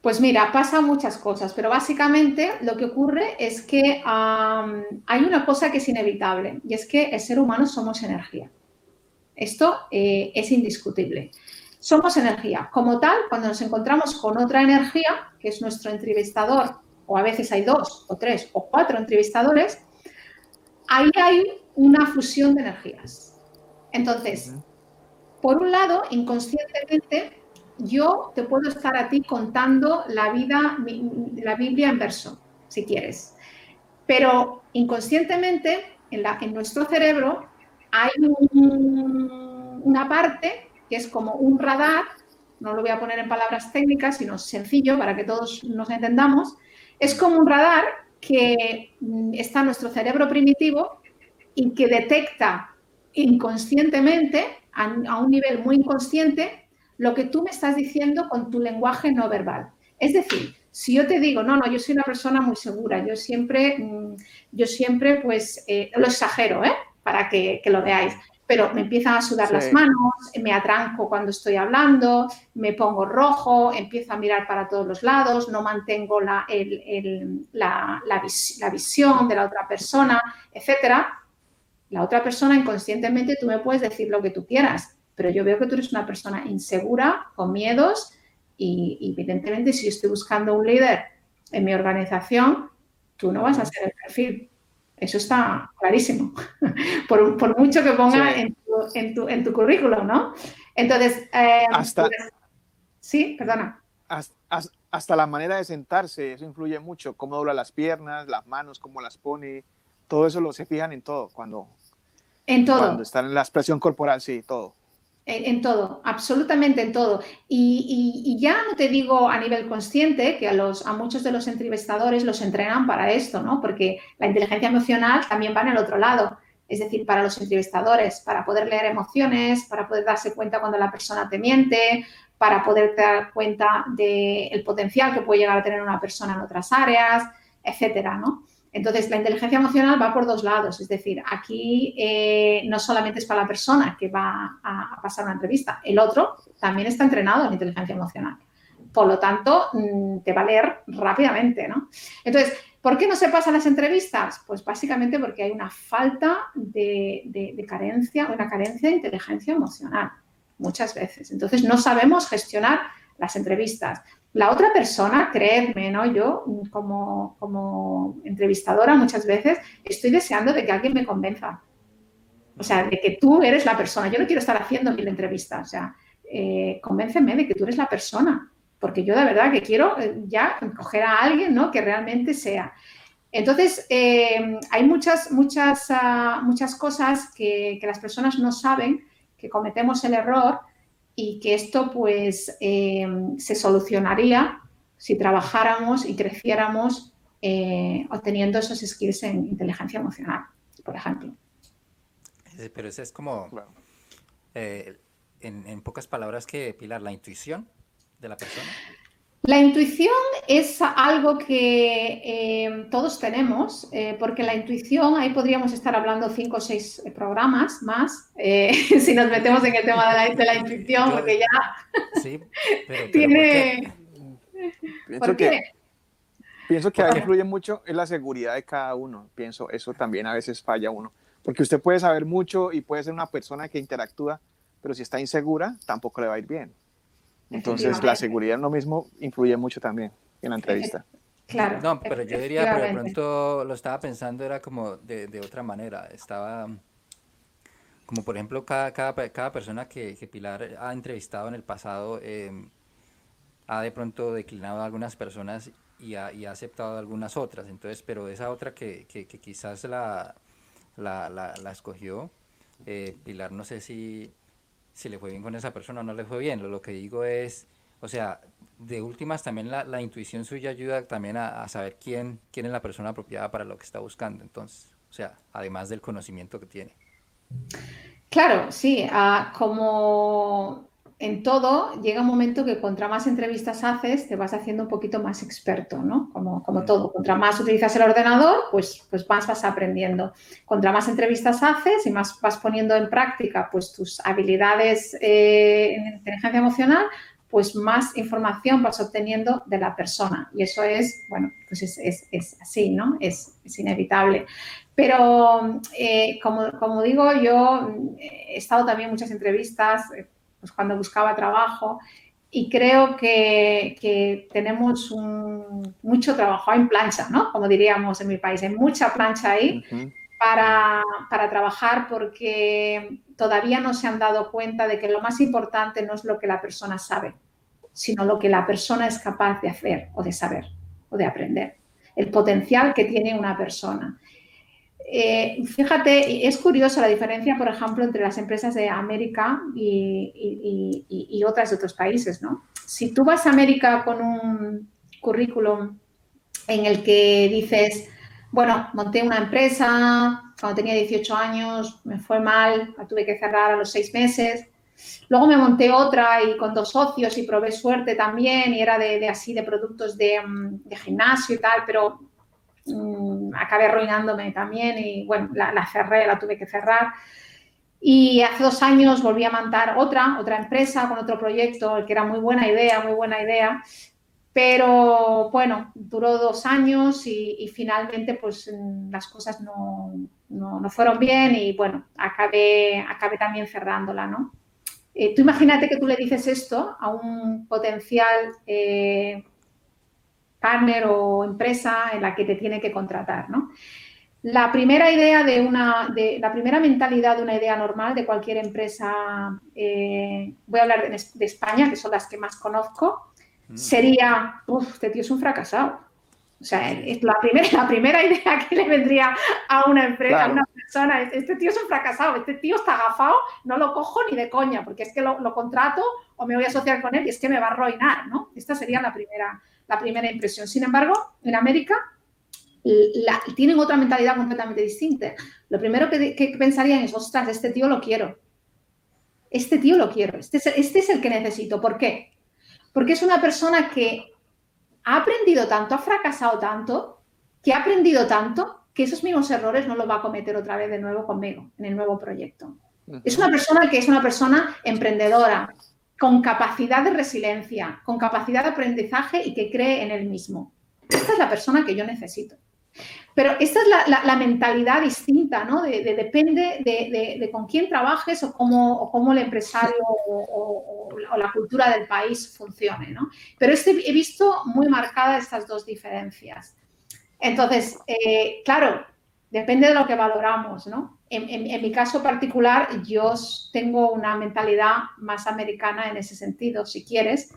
Pues mira, pasa muchas cosas, pero básicamente lo que ocurre es que hay una cosa que es inevitable y es que el ser humano somos energía. Esto eh, es indiscutible. Somos energía. Como tal, cuando nos encontramos con otra energía, que es nuestro entrevistador, o a veces hay dos, o tres, o cuatro entrevistadores, ahí hay una fusión de energías. Entonces, por un lado, inconscientemente, yo te puedo estar a ti contando la vida, la Biblia en verso, si quieres. Pero inconscientemente, en, la, en nuestro cerebro, hay una parte que es como un radar, no lo voy a poner en palabras técnicas, sino sencillo para que todos nos entendamos, es como un radar que mm, está en nuestro cerebro primitivo y que detecta inconscientemente, a, un nivel muy inconsciente, lo que tú me estás diciendo con tu lenguaje no verbal. Es decir, si yo te digo, no, no, yo soy una persona muy segura, yo siempre, mm, yo siempre, pues, eh, lo exagero, ¿eh? Para que, lo veáis, pero me empiezan a sudar las manos, me atranco cuando estoy hablando, me pongo rojo, empiezo a mirar para todos los lados, no mantengo la, la, la visión de la otra persona, etcétera la otra persona inconscientemente tú me puedes decir lo que tú quieras, pero yo veo que tú eres una persona insegura, con miedos y, evidentemente si yo estoy buscando un líder en mi organización, tú no vas a ser el perfil. Eso está clarísimo, [LAUGHS] por, mucho que ponga en, tu, en, currículum, ¿no? Entonces, eh, hasta, pues, sí, perdona. Hasta, la manera de sentarse, eso influye mucho, cómo dobla las piernas, las manos, cómo las pone, todo eso lo se fijan en todo, cuando, en todo. Cuando están en la expresión corporal, sí, todo. En, todo, absolutamente en todo. Y, ya no te digo a nivel consciente que a, los, a muchos de los entrevistadores los entrenan para esto, ¿no? Porque la inteligencia emocional también va en el otro lado. Es decir, para los entrevistadores, para poder leer emociones, para poder darse cuenta cuando la persona te miente, para poder dar cuenta del potencial que puede llegar a tener una persona en otras áreas, etcétera, ¿no? Entonces, la inteligencia emocional va por dos lados, es decir, aquí eh, no solamente es para la persona que va a, pasar una entrevista, el otro también está entrenado en inteligencia emocional. Por lo tanto, mm, te va a leer rápidamente, ¿no? Entonces, ¿por qué no se pasan las entrevistas? Pues básicamente porque hay una falta de, de carencia, una carencia de inteligencia emocional, muchas veces. Entonces, no sabemos gestionar las entrevistas. La otra persona, creedme, ¿no? Yo como, como entrevistadora muchas veces estoy deseando de que alguien me convenza. O sea, de que tú eres la persona. Yo no quiero estar haciendo mil entrevistas. O sea, eh, convénceme de que tú eres la persona. Porque yo de verdad que quiero eh, ya coger a alguien, ¿no? Que realmente sea. Entonces, eh, hay muchas, muchas, ah, muchas cosas que, que las personas no saben, que cometemos el error y que esto pues eh, se solucionaría si trabajáramos y creciéramos eh, obteniendo esos skills en inteligencia emocional, por ejemplo. Pero eso es como, eh, en, en, pocas palabras, que Pilar, la intuición de la persona. La intuición es algo que eh, todos tenemos, eh, porque la intuición, ahí podríamos estar hablando cinco o seis programas más, eh, [LAUGHS] si nos metemos en el tema de la, intuición, porque ya sí, pero, tiene... ¿Por qué? pienso que ahí influye mucho en la seguridad de cada uno. Pienso, eso también a veces falla uno. Porque usted puede saber mucho y puede ser una persona que interactúa, pero si está insegura, tampoco le va a ir bien. Entonces, la seguridad en lo mismo influye mucho también en la entrevista. Claro. No, pero yo diría, por de pronto lo estaba pensando, era como de, de otra manera. Estaba, como por ejemplo, cada, cada, cada persona que, que, Pilar ha entrevistado en el pasado em, ha de pronto declinado a algunas personas y ha, y ha aceptado a algunas otras. Entonces, pero esa otra que, que, que quizás la, la, la, la escogió, eh, Pilar, no sé si si le fue bien con esa persona o no le fue bien. Lo, que digo es, o sea, de últimas también la, la intuición suya ayuda también a, saber quién, quién es la persona apropiada para lo que está buscando. Entonces, o sea, además del conocimiento que tiene. Claro, sí, uh, como en todo, llega un momento que contra más entrevistas haces, te vas haciendo un poquito más experto, ¿no? Como, como todo, contra más utilizas el ordenador, pues, pues más vas aprendiendo. Contra más entrevistas haces y más vas poniendo en práctica pues, tus habilidades eh, en inteligencia emocional, pues más información vas obteniendo de la persona. Y eso es, bueno, pues es, es, es así, ¿no? Es, es inevitable. Pero, eh, como, como, digo, yo he estado también en muchas entrevistas, pues, cuando buscaba trabajo. Y creo que, que tenemos un, mucho trabajo en plancha, ¿no? Como diríamos en mi país, hay mucha plancha ahí uh -huh. para, para trabajar porque todavía no se han dado cuenta de que lo más importante no es lo que la persona sabe, sino lo que la persona es capaz de hacer o de saber o de aprender, el potencial que tiene una persona. Eh, fíjate, es curioso la diferencia, por ejemplo, entre las empresas de América y, otras de otros países, ¿no? Si tú vas a América con un currículum en el que dices, bueno, monté una empresa, cuando tenía 18 años, me fue mal, la tuve que cerrar a los seis meses, luego me monté otra y con dos socios y probé suerte también y era de, de así, de productos de, mm, de gimnasio y tal, pero mmm, acabé arruinándome también y bueno, la, cerré, la tuve que cerrar. Y hace dos años volví a montar otra, otra empresa con otro proyecto, que era muy buena idea, muy buena idea, pero bueno, duró dos años y, finalmente pues las cosas no, no, no, fueron bien y bueno, acabé, acabé también cerrándola, ¿no? Eh, tú imagínate que tú le dices esto a un potencial eh, partner o empresa en la que te tiene que contratar, ¿no? La primera idea de una, de, la primera mentalidad de una idea normal de cualquier empresa, eh, voy a hablar de, de, España, que son las que más conozco, mm. sería, uff, este tío es un fracasado. O sea, es la primera, [LAUGHS] la primera idea que le vendría a una empresa, claro. a una persona, es, este tío es un fracasado, este tío está agafado, no lo cojo ni de coña, porque es que lo, lo contrato o me voy a asociar con él y es que me va a arruinar, ¿no? Esta sería la primera, la primera impresión. Sin embargo, en América la, tienen otra mentalidad completamente distinta. Lo primero que, que, pensarían es, ostras, este tío lo quiero. Este tío lo quiero. Este es, este es el que necesito. ¿Por qué? Porque es una persona que ha aprendido tanto, ha fracasado tanto, que ha aprendido tanto, que esos mismos errores no los va a cometer otra vez de nuevo conmigo, en el nuevo proyecto. Es una persona que es una persona emprendedora, con capacidad de resiliencia, con capacidad de aprendizaje y que cree en él mismo. Esta es la persona que yo necesito. Pero esta es la, mentalidad distinta, ¿no? De, de, depende de, con quién trabajes o cómo, el empresario o, la cultura del país funcione, ¿no? Pero este, he visto muy marcadas estas dos diferencias. Entonces, eh, claro, depende de lo que valoramos, ¿no? En, mi caso particular, yo tengo una mentalidad más americana en ese sentido, si quieres,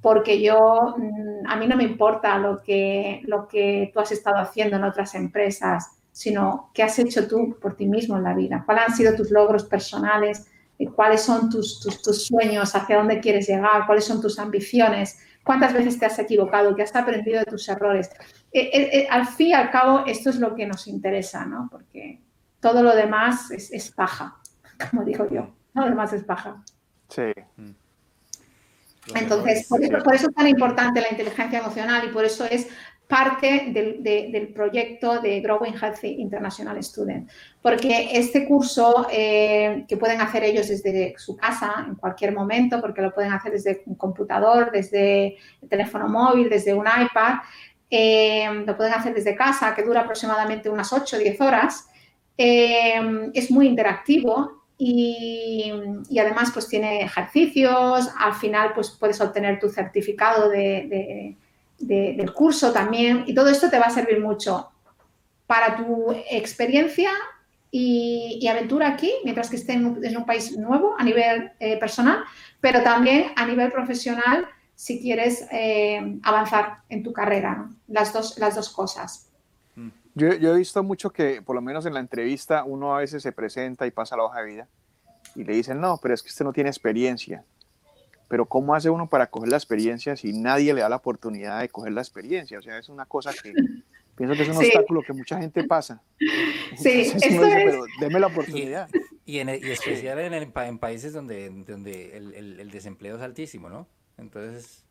porque yo, mm, a mí no me importa lo que, lo que tú has estado haciendo en otras empresas, sino qué has hecho tú por ti mismo en la vida, cuáles han sido tus logros personales, cuáles son tus, tus sueños, hacia dónde quieres llegar, cuáles son tus ambiciones, cuántas veces te has equivocado, qué has aprendido de tus errores. Eh, eh, eh, al fin y al cabo, esto es lo que nos interesa, ¿no? Porque todo lo demás es, es paja, [LAUGHS] como digo yo. Todo lo demás es paja. Sí. Mm. Entonces, por eso, por eso, es tan importante la inteligencia emocional y por eso es parte del, de, del proyecto de Growing Healthy International Student. Porque este curso, eh, que pueden hacer ellos desde su casa en cualquier momento, porque lo pueden hacer desde un computador, desde el teléfono móvil, desde un iPad, eh, lo pueden hacer desde casa, que dura aproximadamente unas 8 o 10 horas. Eh, es muy interactivo y, además pues tiene ejercicios, al final pues puedes obtener tu certificado de, de, de, del curso también y todo esto te va a servir mucho para tu experiencia y, aventura aquí, mientras que esté en un, en un país nuevo a nivel eh, personal, pero también a nivel profesional si quieres eh, avanzar en tu carrera, ¿no? las, dos, las dos cosas. Yo, yo, he visto mucho que, por lo menos en la entrevista, uno a veces se presenta y pasa la hoja de vida. y le dicen, no, pero es que usted no tiene experiencia. Pero ¿cómo hace uno para coger la experiencia si nadie le da la oportunidad de coger la experiencia? O sea, es una cosa que [LAUGHS] pienso que es un obstáculo que mucha gente pasa. [LAUGHS] Sí, Entonces, dice, pero deme la oportunidad. Y, en, y especial en, el- en países donde, donde el, el- el desempleo es altísimo, ¿no? Entonces,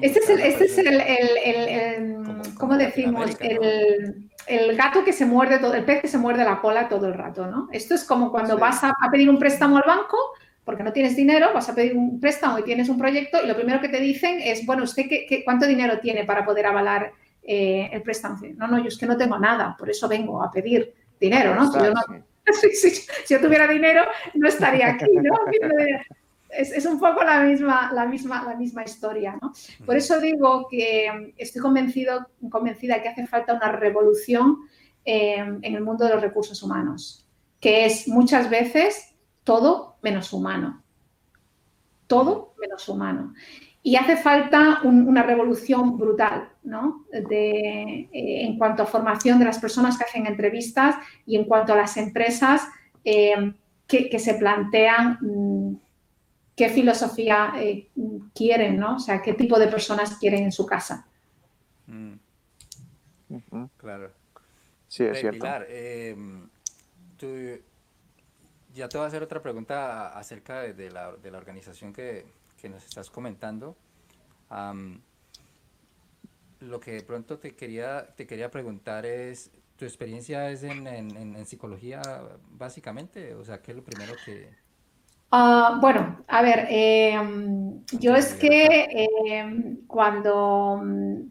Este es el, este es el, el- el- el- Como- ¿cómo como decimos? ¿no? El, el gato que se muerde todo, el pez que se muerde la cola todo el rato, ¿no? Esto es como cuando Sí. vas a, a pedir un préstamo al banco porque no tienes dinero, vas a pedir un préstamo y tienes un proyecto y lo primero que te dicen es, bueno, ¿usted qué, qué- cuánto dinero tiene para poder avalar eh, el préstamo? No, no, yo es que no tengo nada, por eso vengo a pedir dinero, ¿no? Si yo no- Sí. [LAUGHS] si, si- si yo tuviera dinero, no estaría aquí, ¿no? Es, es un poco la misma, la, misma, la misma historia, ¿no? Por eso digo que estoy convencido, convencida que hace falta una revolución eh, en el mundo de los recursos humanos, que es muchas veces todo menos humano. Todo menos humano. Y hace falta un- una revolución brutal, ¿no? De, eh, en cuanto a formación de las personas que hacen entrevistas y en cuanto a las empresas eh, que, que se plantean mm, qué filosofía eh, quieren, ¿no? O sea, qué tipo de personas quieren en su casa. Mm, claro. Sí, es Eh, cierto. Pilar, eh, tú- ya te voy a hacer otra pregunta acerca de, de la, de la organización que, que nos estás comentando. Lo que de pronto te quería, te quería preguntar es, ¿tu experiencia es en, en- en- en psicología básicamente? O sea, ¿qué es lo primero que... Ah, bueno, a ver, eh, yo es que eh, cuando,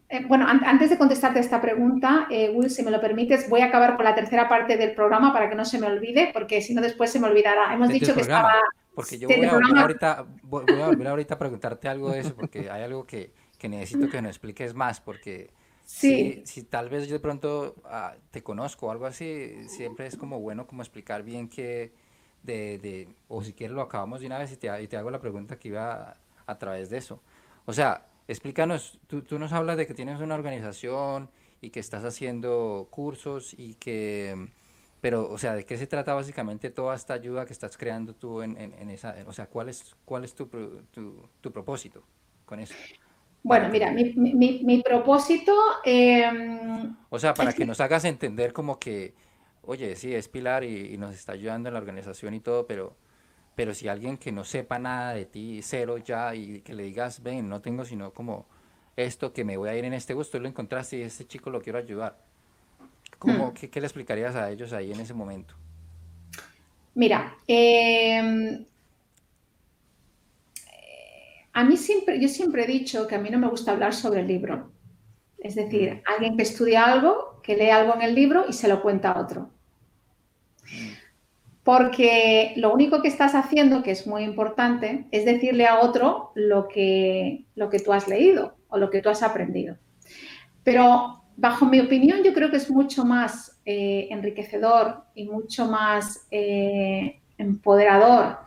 eh, bueno, an- antes de contestarte esta pregunta, eh, Will, si me lo permites, voy a acabar con la tercera parte del programa para que no se me olvide, porque si no después se me olvidará. Hemos dicho que programa? estaba... Porque yo voy a volver programa- ahorita, voy a volver ahorita a preguntarte algo de eso, porque hay algo que, que necesito que nos expliques más, porque Sí, si, si tal vez yo de pronto ah, te conozco o algo así, siempre es como bueno como explicar bien que de, de o si quieres lo acabamos de una vez y te, y te hago la pregunta que iba a, a través de eso. O sea, explícanos, tú, tú nos hablas de que tienes una organización y que estás haciendo cursos y que, pero, o sea, ¿de qué se trata básicamente toda esta ayuda que estás creando tú en, en, en esa, o sea, cuál es, cuál es tu, tu, tu propósito con eso? bueno, mira, mi, mi- mi- propósito... eh, O sea, para que- nos hagas entender como que, oye, sí, es Pilar y, y nos está ayudando en la organización y todo, pero, pero si alguien que no sepa nada de ti, cero ya, y que le digas, ven, no tengo sino como esto, que me voy a ir en este gusto, tú lo encontraste y este chico lo quiero ayudar. ¿Cómo, Hmm. qué, qué le explicarías a ellos ahí en ese momento? Mira, eh, a mí siempre, yo siempre he dicho que a mí no me gusta hablar sobre el libro. Es decir, alguien que estudia algo, que lee algo en el libro y se lo cuenta a otro. Porque lo único que estás haciendo, que es muy importante, es decirle a otro lo que, lo que tú has leído o lo que tú has aprendido. Pero bajo mi opinión, yo creo que es mucho más eh, enriquecedor y mucho más eh, empoderador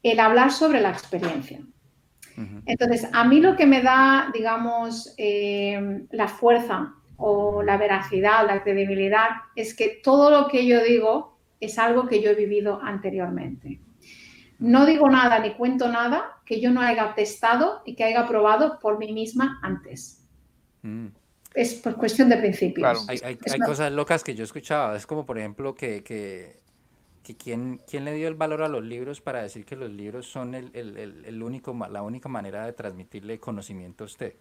el hablar sobre la experiencia. Entonces, a mí lo que me da, digamos, eh, la fuerza o la veracidad, la credibilidad, es que todo lo que yo digo es algo que yo he vivido anteriormente. No digo nada ni cuento nada que yo no haya testado y que haya probado por mí misma antes. Mm. Es por cuestión de principios. Claro. Hay, hay, Es hay una- cosas locas que yo escuchaba, es como por ejemplo que, que, que quién, quién le dio el valor a los libros para decir que los libros son el, el, el, el único, la única manera de transmitirle conocimiento a usted.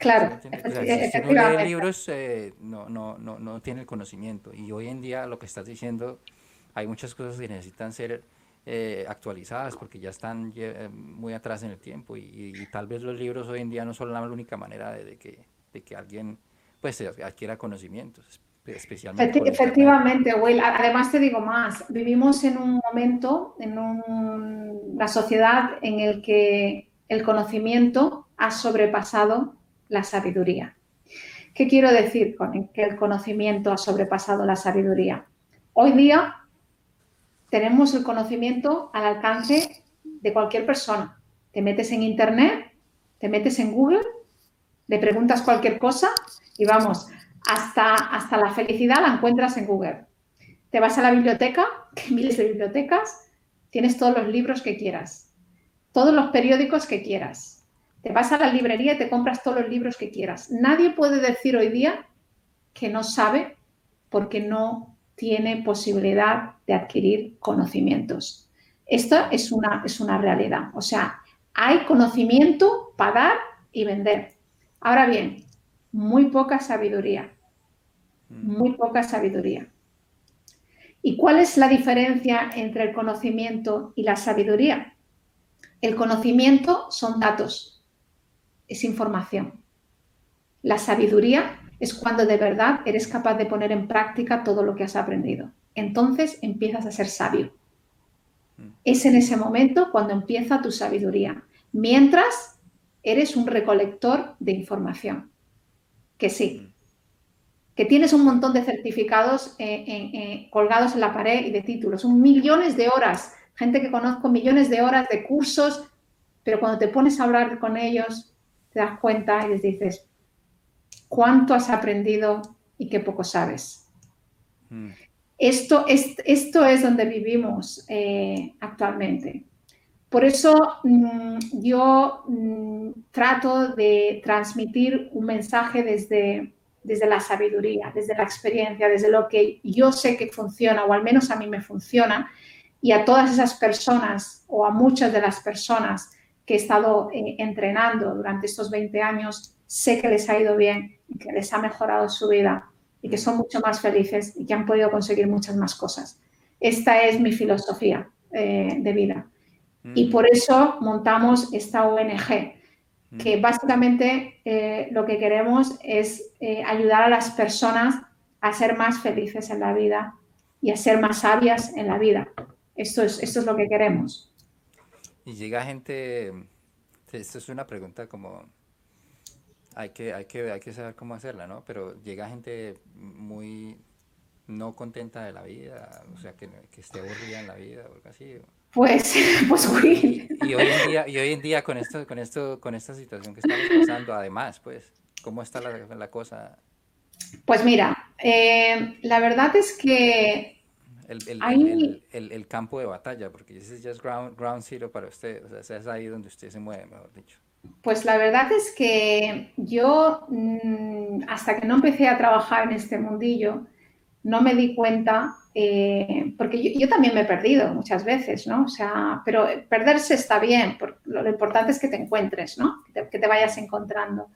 Claro. O sea, si usted no lee libros, eh, no, no, no, no tiene el conocimiento. Y hoy en día lo que estás diciendo, hay muchas cosas que necesitan ser eh, actualizadas porque ya están eh, muy atrás en el tiempo. Y, y- y tal vez los libros hoy en día no son la única manera de, de que, de que alguien pues, adquiera conocimientos, espe- especialmente Efecti-. Efectivamente, Will. Además te digo más, vivimos en un momento, en un- una sociedad en el que el conocimiento ha sobrepasado la sabiduría. ¿Qué quiero decir con que el conocimiento ha sobrepasado la sabiduría? Hoy día tenemos el conocimiento al alcance de cualquier persona. Te metes en Internet, te metes en Google, le preguntas cualquier cosa y vamos, hasta, hasta la felicidad la encuentras en Google. Te vas a la biblioteca, [LAUGHS] que miles de bibliotecas, tienes todos los libros que quieras, todos los periódicos que quieras. Te vas a la librería y te compras todos los libros que quieras. Nadie puede decir hoy día que no sabe porque no tiene posibilidad de adquirir conocimientos. Esto es una, es una realidad. O sea, hay conocimiento para dar y vender. Ahora bien, muy poca sabiduría. Mm. Muy poca sabiduría. ¿Y cuál es la diferencia entre el conocimiento y la sabiduría? El conocimiento son datos, es información. La sabiduría es cuando de verdad eres capaz de poner en práctica todo lo que has aprendido. Entonces empiezas a ser sabio. Mm. Es en ese momento cuando empieza tu sabiduría. Mientras eres un recolector de información. Que sí, mm. que tienes un montón de certificados eh, eh, eh, colgados en la pared y de títulos. Son millones de horas. Gente que conozco, millones de horas de cursos, pero cuando te pones a hablar con ellos, te das cuenta y les dices, cuánto has aprendido y qué poco sabes. Mm. Esto, es, esto es donde vivimos eh, actualmente. Por eso mm, yo mm, trato de transmitir un mensaje desde, desde la sabiduría, desde la experiencia, desde lo que yo sé que funciona, o al menos a mí me funciona, y a todas esas personas o a muchas de las personas que he estado eh, entrenando durante estos 20 años, sé que les ha ido bien que les ha mejorado su vida y que son mucho más felices y que han podido conseguir muchas más cosas. Esta es mi filosofía eh, de vida. Y mm. por eso montamos esta ONG, que mm. básicamente eh, lo que queremos es ayudar a las personas a ser más felices en la vida y a ser más sabias en la vida. Esto es, esto es lo que queremos. Y llega gente, esto es una pregunta como hay que, hay que, hay que saber cómo hacerla, ¿no? Pero llega gente muy no contenta de la vida, o sea, que, que esté aburrida en la vida o algo así. Pues, [LAUGHS] pues Y, y, hoy en día, y hoy en día con esto, con esto, con esta situación que estamos pasando, además, pues, ¿cómo está la, la cosa? Pues mira, eh, la verdad es que el, el, el, el, campo de batalla, porque ese es just ground, ground zero para usted, o sea, es ahí donde usted se mueve, mejor dicho. Pues la verdad es que yo, mm, hasta que no empecé a trabajar en este mundillo, no me di cuenta, eh, porque yo, también me he perdido muchas veces, ¿no? O sea, pero perderse está bien, lo, importante es que te encuentres, ¿no? Que te, vayas encontrando.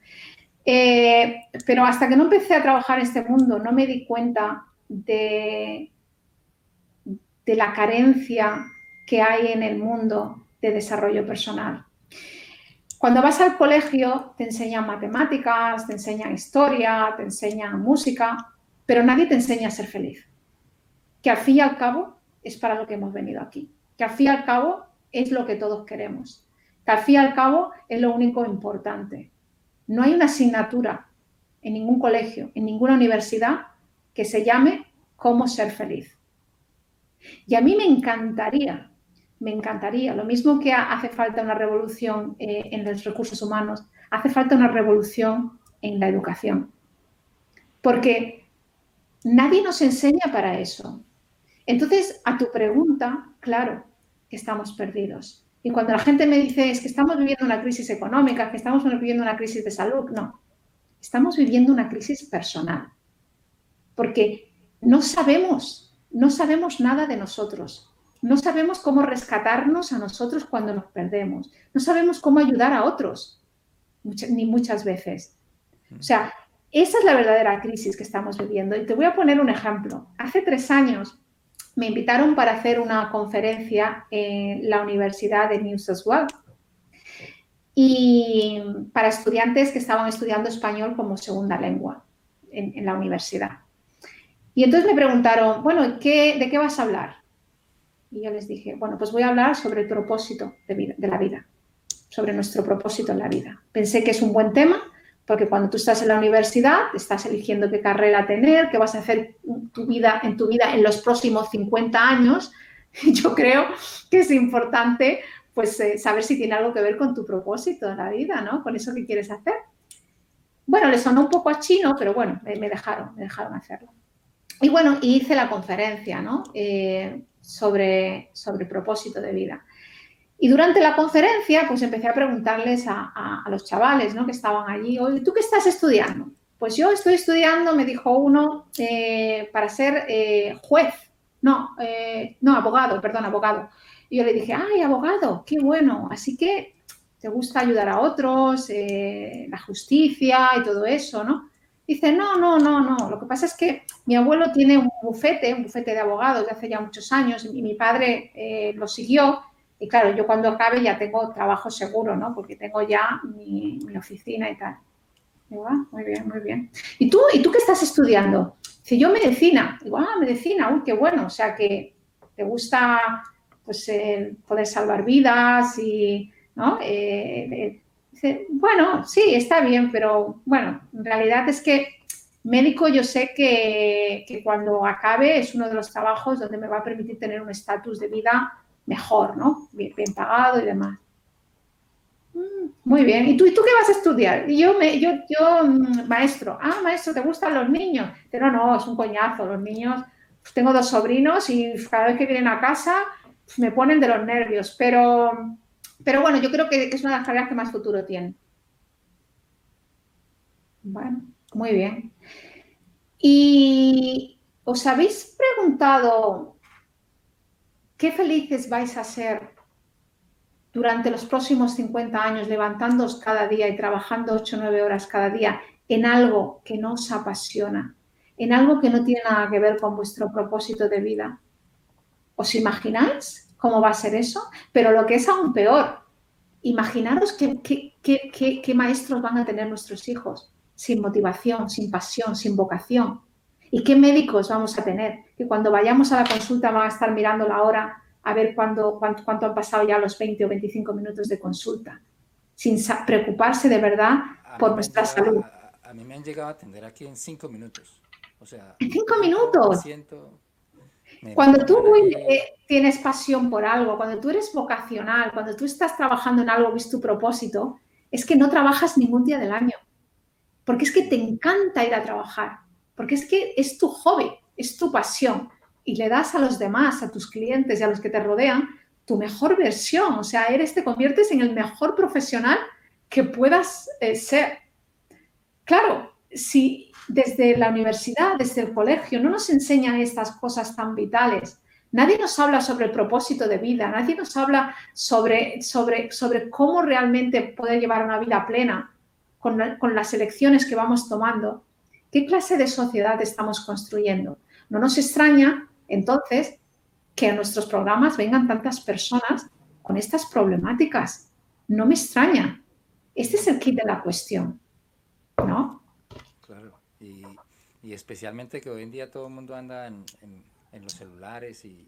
Eh, pero hasta que no empecé a trabajar en este mundo, no me di cuenta de, de la carencia que hay en el mundo de desarrollo personal. Cuando vas al colegio te enseñan matemáticas, te enseñan historia, te enseñan música, pero nadie te enseña a ser feliz. Que al fin y al cabo es para lo que hemos venido aquí. Que al fin y al cabo es lo que todos queremos. Que al fin y al cabo es lo único importante. No hay una asignatura en ningún colegio, en ninguna universidad que se llame cómo ser feliz. Y a mí me encantaría me encantaría. Lo mismo que hace falta una revolución eh, en los recursos humanos, hace falta una revolución en la educación. Porque nadie nos enseña para eso. Entonces, a tu pregunta, claro que estamos perdidos. Y cuando la gente me dice es que estamos viviendo una crisis económica, que estamos viviendo una crisis de salud, no. Estamos viviendo una crisis personal. Porque no sabemos, no sabemos nada de nosotros. No sabemos cómo rescatarnos a nosotros cuando nos perdemos. No sabemos cómo ayudar a otros, ni muchas veces. O sea, esa es la verdadera crisis que estamos viviendo. Y te voy a poner un ejemplo. Hace tres años me invitaron para hacer una conferencia en la Universidad de New South Wales y para estudiantes que estaban estudiando español como segunda lengua en, la universidad. Y entonces me preguntaron, bueno, ¿de qué vas a hablar? Y yo les dije, bueno, pues voy a hablar sobre el propósito de, la vida, sobre nuestro propósito en la vida. Pensé que es un buen tema porque cuando tú estás en la universidad estás eligiendo qué carrera tener, qué vas a hacer tu vida, en tu vida en los próximos 50 años. [LAUGHS] Yo creo que es importante pues eh, saber si tiene algo que ver con tu propósito en la vida, ¿no? Con eso que quieres hacer. Bueno, le sonó un poco a chino, pero bueno, me, dejaron, me dejaron hacerlo. Y bueno, hice la conferencia ¿no? Eh, sobre, sobre propósito de vida. Y durante la conferencia, pues empecé a preguntarles a, los chavales ¿no? que estaban allí, oye, ¿tú qué estás estudiando? Pues yo estoy estudiando, me dijo uno, eh, para ser eh, juez. No, no, abogado, perdón, abogado. Y yo le dije, ay, abogado, qué bueno. Así que te gusta ayudar a otros, la justicia y todo eso, ¿no? Dice, no, no, no, no. Lo que pasa es que mi abuelo tiene un bufete, un bufete de abogados de hace ya muchos años y mi padre eh, lo siguió. Y claro, yo cuando acabe ya tengo trabajo seguro, ¿no? Porque tengo ya mi, oficina y tal. Digo, ah, muy bien, muy bien. ¿Y tú, ¿Y tú qué estás estudiando? Dice, yo medicina. Digo, ah, medicina, uy, qué bueno. O sea, que te gusta pues, poder salvar vidas y, ¿no? Eh, bueno, sí, está bien, pero bueno, en realidad es que médico yo sé que, cuando acabe es uno de los trabajos donde me va a permitir tener un estatus de vida mejor, ¿no? Bien, pagado y demás. Mm, muy bien. ¿Y tú, ¿Y tú qué vas a estudiar? Yo, me, yo, yo, mm, maestro. Ah, maestro, ¿te gustan los niños? Pero no, es un coñazo. Los niños, tengo dos sobrinos y cada vez que vienen a casa me ponen de los nervios. Pero pero bueno, yo creo que es una de las carreras que más futuro tiene. Bueno, muy bien. ¿Y os habéis preguntado qué felices vais a ser durante los próximos 50 años levantándoos cada día y trabajando 8 o 9 horas cada día en algo que no os apasiona, en algo que no tiene nada que ver con vuestro propósito de vida? ¿Os imagináis? Cómo va a ser eso, pero lo que es aún peor, imaginaros qué, maestros van a tener nuestros hijos sin motivación, sin pasión, sin vocación. ¿Y qué médicos vamos a tener? Que cuando vayamos a la consulta van a estar mirando la hora a ver cuánto, cuánto han pasado ya los 20 o 25 minutos de consulta, sin preocuparse de verdad por nuestra salud. A, mí me han llegado a atender aquí en cinco minutos. O sea, ¿En cinco minutos? Cuando tú eh, tienes pasión por algo, cuando tú eres vocacional, cuando tú estás trabajando en algo que es tu propósito, es que no trabajas ningún día del año. Porque es que te encanta ir a trabajar. Porque es que es tu hobby, es tu pasión. Y le das a los demás, a tus clientes y a los que te rodean, tu mejor versión. O sea, eres, te conviertes en el mejor profesional que puedas eh, ser. Claro, si desde la universidad, desde el colegio, no nos enseñan estas cosas tan vitales. Nadie nos habla sobre el propósito de vida, nadie nos habla sobre, sobre, sobre cómo realmente poder llevar una vida plena con, con las elecciones que vamos tomando. ¿Qué clase de sociedad estamos construyendo? No nos extraña, entonces, que a nuestros programas vengan tantas personas con estas problemáticas. No me extraña. Este es el kit de la cuestión, ¿no? Y especialmente que hoy en día todo el mundo anda en, los celulares y,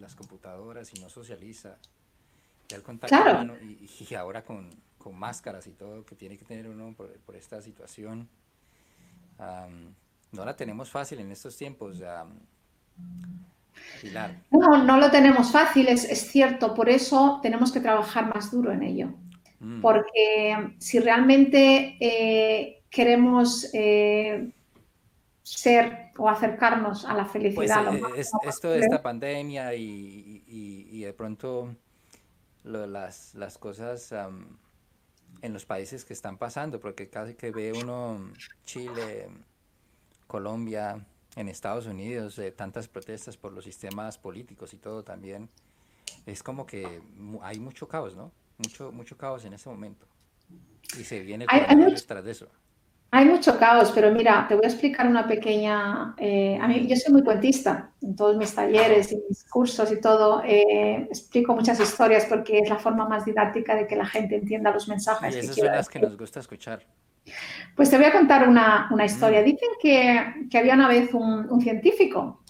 las computadoras y no socializa. Y al contacto y, ahora con, máscaras y todo que tiene que tener uno por, esta situación, no la tenemos fácil en estos tiempos. Pilar. No, no lo tenemos fácil, es, cierto, por eso tenemos que trabajar más duro en ello. Mm. Porque si realmente eh, queremos eh, ser o acercarnos a la felicidad. Pues, eh, esto de esta pandemia y, de pronto las, las, cosas en los países que están pasando, porque casi que ve uno Chile, Colombia, en Estados Unidos, tantas protestas por los sistemas políticos y todo también, es como que hay mucho caos, ¿no? Mucho, mucho caos en ese momento. Y se viene tras de eso. Hay mucho caos, pero mira, te voy a explicar una pequeña... Eh, a mí, yo soy muy cuentista en todos mis talleres y mis cursos y todo. Eh, explico muchas historias porque es la forma más didáctica de que la gente entienda los mensajes. Y esas son las que nos gusta escuchar. Pues te voy a contar una, una historia. Mm. Dicen que, que, había una vez un, un científico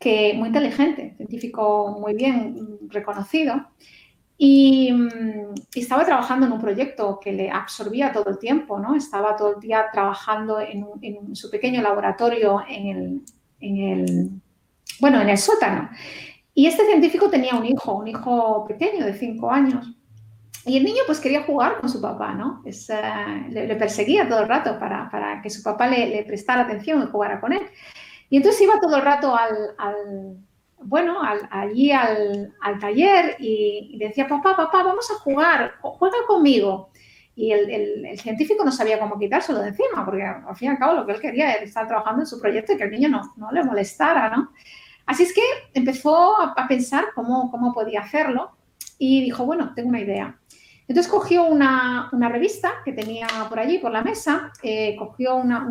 que muy inteligente, científico muy bien reconocido, y, estaba trabajando en un proyecto que le absorbía todo el tiempo, ¿no? Estaba todo el día trabajando en, su pequeño laboratorio en el, bueno, en el sótano. Y este científico tenía un hijo, un hijo pequeño de cinco años. Y el niño pues quería jugar con su papá, ¿no? Eh, le, perseguía todo el rato para, para que su papá le, le, prestara atención y jugara con él. Y entonces iba todo el rato al, bueno, allí al, taller y, decía, papá, papá, vamos a jugar, juega conmigo. Y el, científico no sabía cómo quitárselo de encima, porque al fin y al cabo lo que él quería era estar trabajando en su proyecto y que el niño no, no le molestara, ¿no? Así es que empezó a, pensar cómo, cómo podía hacerlo y dijo, bueno, tengo una idea. Entonces cogió una, revista que tenía por allí, por la mesa, eh, cogió una,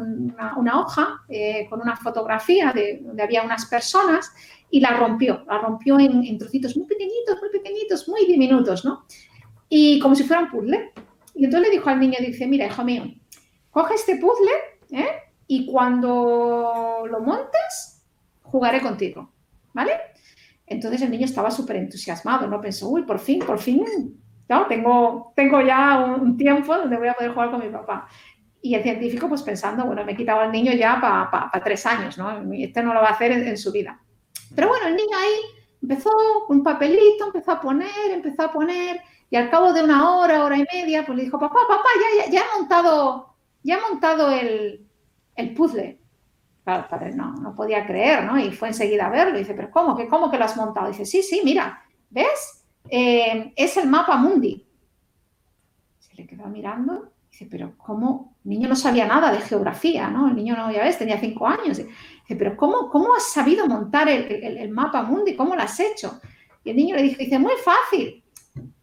hoja eh, con una fotografía de donde había unas personas y la rompió, la rompió en, trocitos muy pequeñitos, muy pequeñitos, muy diminutos, ¿no? Y como si fuera un puzzle. Y entonces le dijo al niño, dice, mira, hijo mío, coge este puzzle ¿eh? y cuando lo montes, jugaré contigo, ¿vale? Entonces el niño estaba súper entusiasmado, ¿no? Pensó, uy, por fin, por fin tengo, tengo ya un, tiempo donde voy a poder jugar con mi papá. Y el científico, pues pensando, bueno, me he quitado al niño ya para tres años, ¿no? Este no lo va a hacer en, su vida. Pero bueno, el niño ahí empezó un papelito, empezó a poner, empezó a poner, y al cabo de una hora, hora y media, pues le dijo, papá, papá, ya, ya, he montado, ya he montado el, el puzzle. Claro, padre no, no podía creer, ¿no? Y fue enseguida a verlo. Dice, pero ¿cómo? ¿Qué, ¿Cómo que lo has montado? dice, sí, sí, mira, ¿ves? Eh, es el mapa mundi. Se le quedó mirando dice, pero ¿cómo? El niño no sabía nada de geografía, ¿no? El niño no, ya ves, tenía cinco años. Dice, pero ¿cómo, cómo has sabido montar el, mapa mundi? ¿Cómo lo has hecho? Y el niño le dice, dice, muy fácil.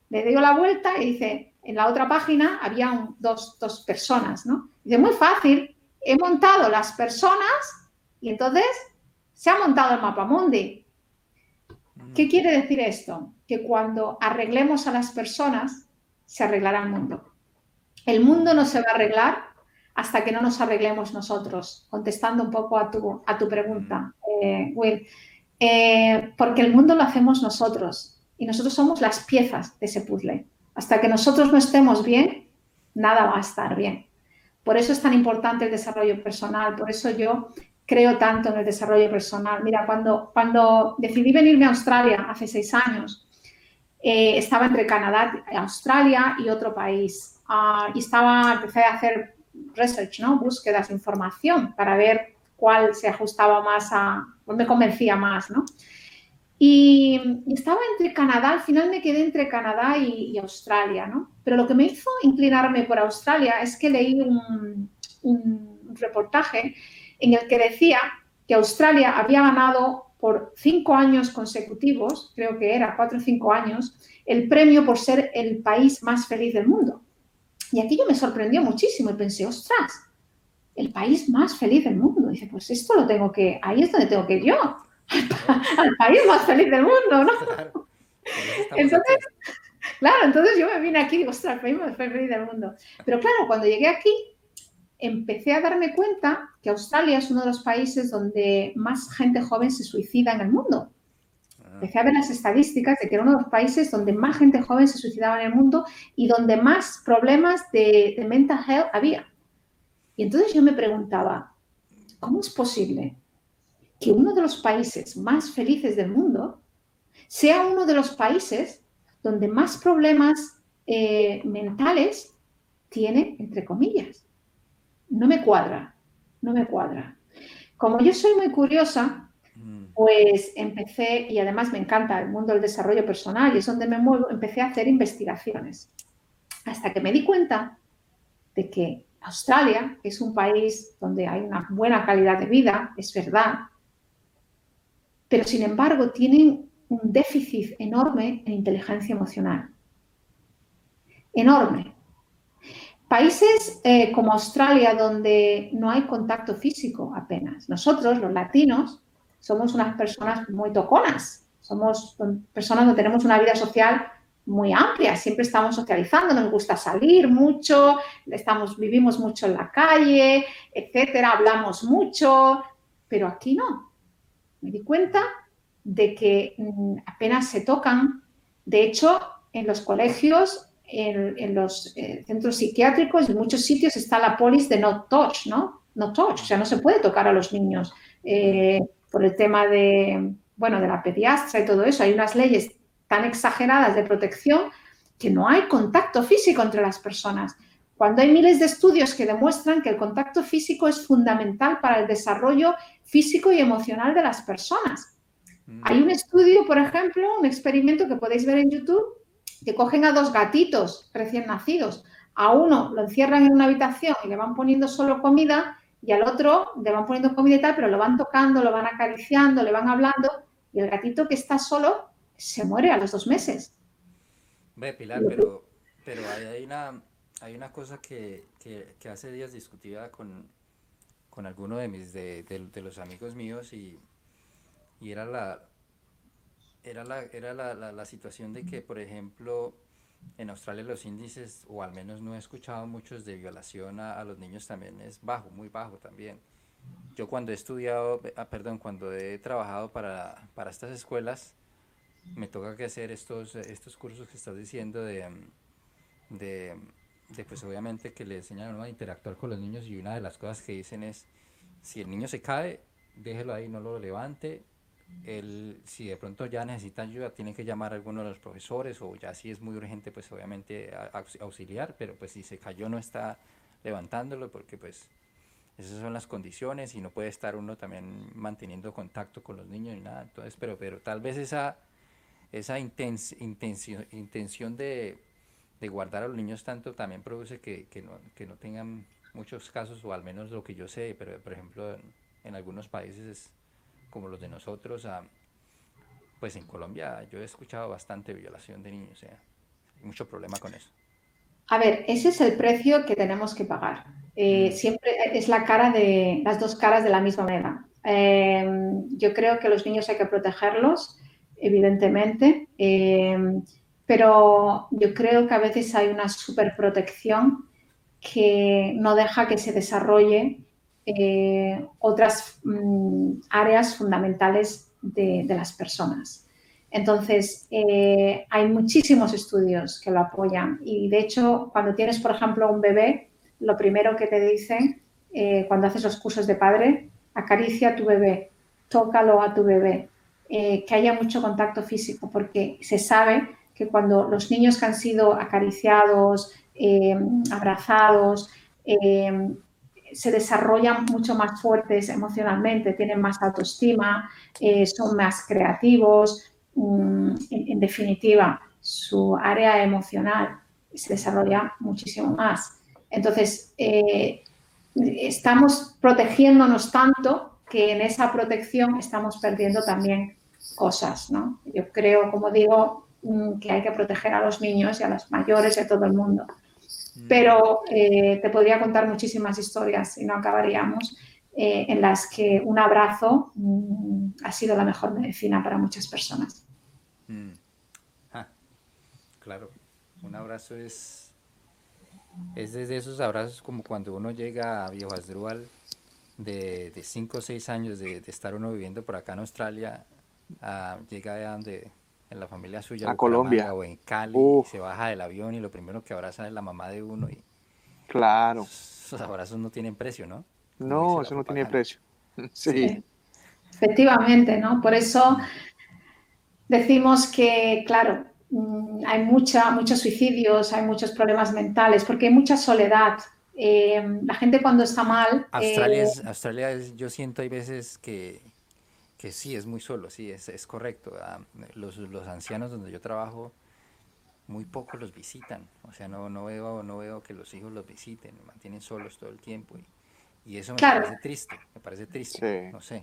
Le dio la vuelta y dice, en la otra página había dos, dos personas, ¿no? Dice, muy fácil, he montado las personas y entonces se ha montado el mapa mundi. ¿Qué quiere decir esto? que cuando arreglemos a las personas, se arreglará el mundo. El mundo no se va a arreglar hasta que no nos arreglemos nosotros, contestando un poco a tu, a tu pregunta, eh, Will. Eh, porque el mundo lo hacemos nosotros y nosotros somos las piezas de ese puzzle. Hasta que nosotros no estemos bien, nada va a estar bien. Por eso es tan importante el desarrollo personal, por eso yo creo tanto en el desarrollo personal. Mira, cuando, cuando decidí venirme a Australia hace seis años, eh, estaba entre Canadá, Australia y otro país. Ah, y estaba, empecé a hacer research, ¿no? Búsquedas información para ver cuál se ajustaba más a, me convencía más, ¿no? Y, estaba entre Canadá, al final me quedé entre Canadá y, Australia, ¿no? Pero lo que me hizo inclinarme por Australia es que leí un reportaje en el que decía que Australia había ganado por cinco años consecutivos, creo que era cuatro o cinco años, el premio por ser el país más feliz del mundo. Y aquello me sorprendió muchísimo y pensé, ostras, el país más feliz del mundo. dice, pues esto lo tengo que, ahí es donde tengo que ir yo, [LAUGHS] al, país más feliz del mundo, ¿no? Entonces, claro, entonces yo me vine aquí y digo, ostras, el país más feliz del mundo. Pero claro, cuando llegué aquí, empecé a darme cuenta que Australia es uno de los países donde más gente joven se suicida en el mundo. Empecé a ver las estadísticas de que era uno de los países donde más gente joven se suicidaba en el mundo y donde más problemas de, mental health había. Y entonces yo me preguntaba, ¿cómo es posible que uno de los países más felices del mundo sea uno de los países donde más problemas eh, mentales tiene, entre comillas? no me cuadra, no me cuadra. Como yo soy muy curiosa. Pues empecé, y además me encanta el mundo del desarrollo personal y es donde me muevo, empecé a hacer investigaciones. Hasta que me di cuenta de que Australia es un país donde hay una buena calidad de vida, es verdad, pero sin embargo tienen un déficit enorme en inteligencia emocional. Enorme. Países eh, como Australia, donde no hay contacto físico apenas. Nosotros, los latinos, somos unas personas muy toconas, somos personas que tenemos una vida social muy amplia, siempre estamos socializando, nos gusta salir mucho, estamos, vivimos mucho en la calle, etcétera, hablamos mucho, pero aquí no. Me di cuenta de que mm, apenas se tocan. De hecho, en los colegios en, los eh, centros psiquiátricos, en muchos sitios está la polis de no touch, ¿no? No touch, o sea, no se puede tocar a los niños eh, por el tema de, bueno, de la pediastra y todo eso. Hay unas leyes tan exageradas de protección que no hay contacto físico entre las personas. Cuando hay miles de estudios que demuestran que el contacto físico es fundamental para el desarrollo físico y emocional de las personas. Mm. Hay un estudio, por ejemplo, un experimento que podéis ver en YouTube, que cogen a dos gatitos recién nacidos. A uno lo encierran en una habitación y le van poniendo solo comida y al otro le van poniendo comida y tal, pero lo van tocando, lo van acariciando, le van hablando y el gatito que está solo se muere a los dos meses. Ve, Pilar, pero, pero hay, una, hay una cosa que, hace días discutía con, con alguno de, mis, de, los amigos míos y, era la, era, la, era la, situación de que, por ejemplo, en Australia los índices, o al menos no he escuchado muchos de violación a, los niños también es bajo, muy bajo también. Yo cuando he estudiado, ah, perdón, cuando he trabajado para, para estas escuelas, me toca que hacer estos, estos cursos que estás diciendo de, de, pues obviamente que le enseñan a interactuar con los niños y una de las cosas que dicen es, si el niño se cae, déjelo ahí, no lo levante. Él, si de pronto ya necesita ayuda, tiene que llamar a alguno de los profesores o ya si es muy urgente, pues obviamente auxiliar, pero pues si se cayó no está levantándolo porque pues esas son las condiciones y no puede estar uno también manteniendo contacto con los niños ni nada. Entonces, pero, pero tal vez esa esa intención, intención de, guardar a los niños tanto también produce que, no, tengan muchos casos, o al menos lo que yo sé, pero por ejemplo en, algunos países como los de nosotros, pues en Colombia yo he escuchado bastante violación de niños, hay mucho problema con eso. A ver, ese es el precio que tenemos que pagar. Eh, mm. Siempre es la cara de las dos caras de la misma moneda. Eh, yo creo que los niños hay que protegerlos evidentemente, eh, pero yo creo que a veces hay una superprotección que no deja que se desarrolle eh, otras mm, áreas fundamentales de, las personas. Entonces, eh, hay muchísimos estudios que lo apoyan y de hecho, cuando tienes, por ejemplo, un bebé, lo primero que te dicen cuando haces los cursos de padre, acaricia a tu bebé, tócalo a tu bebé, eh, que haya mucho contacto físico, porque se sabe que cuando los niños que han sido acariciados, eh, abrazados, eh, se desarrollan mucho más fuertes emocionalmente, tienen más autoestima, son más creativos, mm, en, definitiva, su área emocional se desarrolla muchísimo más. Entonces, estamos protegiéndonos tanto que en esa protección estamos perdiendo también cosas, ¿no? Yo creo, como digo, mm, que hay que proteger a los niños y a los mayores y a todo el mundo. Mm. Pero eh, te podría contar muchísimas historias y no acabaríamos eh, en las que un abrazo mm, ha sido la mejor medicina para muchas personas. Ah, claro, un abrazo es, es desde esos abrazos como cuando uno llega a Viejo Asdrúbal de 5 o 6 años de, estar uno viviendo por acá en Australia, llega de donde, en la familia suya, a Colombia o en Cali, se baja del avión y lo primero que abraza es la mamá de uno. y Claro. Esos abrazos no tienen precio, ¿no? No, eso no tiene precio. [LAUGHS] Sí. Efectivamente, ¿no? Por eso decimos que, claro, mm, hay mucha, muchos suicidios, hay muchos problemas mentales, porque hay mucha soledad, eh, la gente cuando está mal... Australia, eh, es, Australia es, yo siento hay veces que, que sí, es muy solo, sí, es, es correcto. Los, los, ancianos donde yo trabajo, muy pocos los visitan. O sea, no, no, veo, no veo que los hijos los visiten, mantienen solos todo el tiempo. Y, y eso me parece triste, me parece triste, no sé.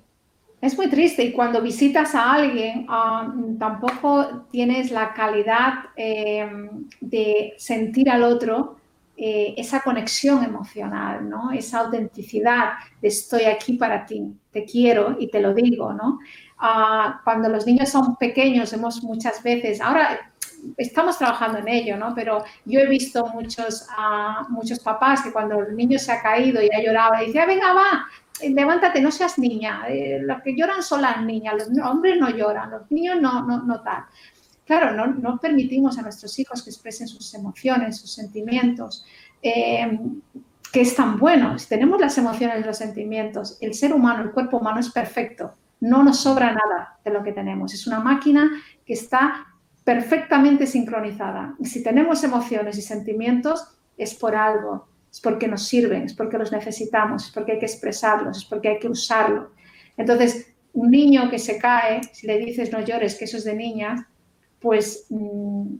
Es muy triste y cuando visitas a alguien ah, tampoco tienes la calidad eh, de sentir al otro eh, esa conexión emocional, ¿no? Esa autenticidad de estoy aquí para ti, te quiero y te lo digo, ¿no? Ah, cuando los niños son pequeños, hemos muchas veces, ahora estamos trabajando en ello, ¿no? Pero yo he visto muchos, uh, muchos papás que cuando el niño se ha caído y ha llorado, dice, ah, venga, va, levántate, no seas niña. Eh, los que lloran son las niñas, los hombres no lloran, los niños no, no, no tal claro, no, permitimos a nuestros hijos que expresen sus emociones, sus sentimientos, eh, que es tan bueno. Si tenemos las emociones y los sentimientos, el ser humano, el cuerpo humano es perfecto, no nos sobra nada de lo que tenemos. Es una máquina que está perfectamente sincronizada. Si tenemos emociones y sentimientos, es por algo, es porque nos sirven, es porque los necesitamos, es porque hay que expresarlos, es porque hay que usarlos. Entonces, un niño que se cae, si le dices no llores, que eso es de niñas, pues mm,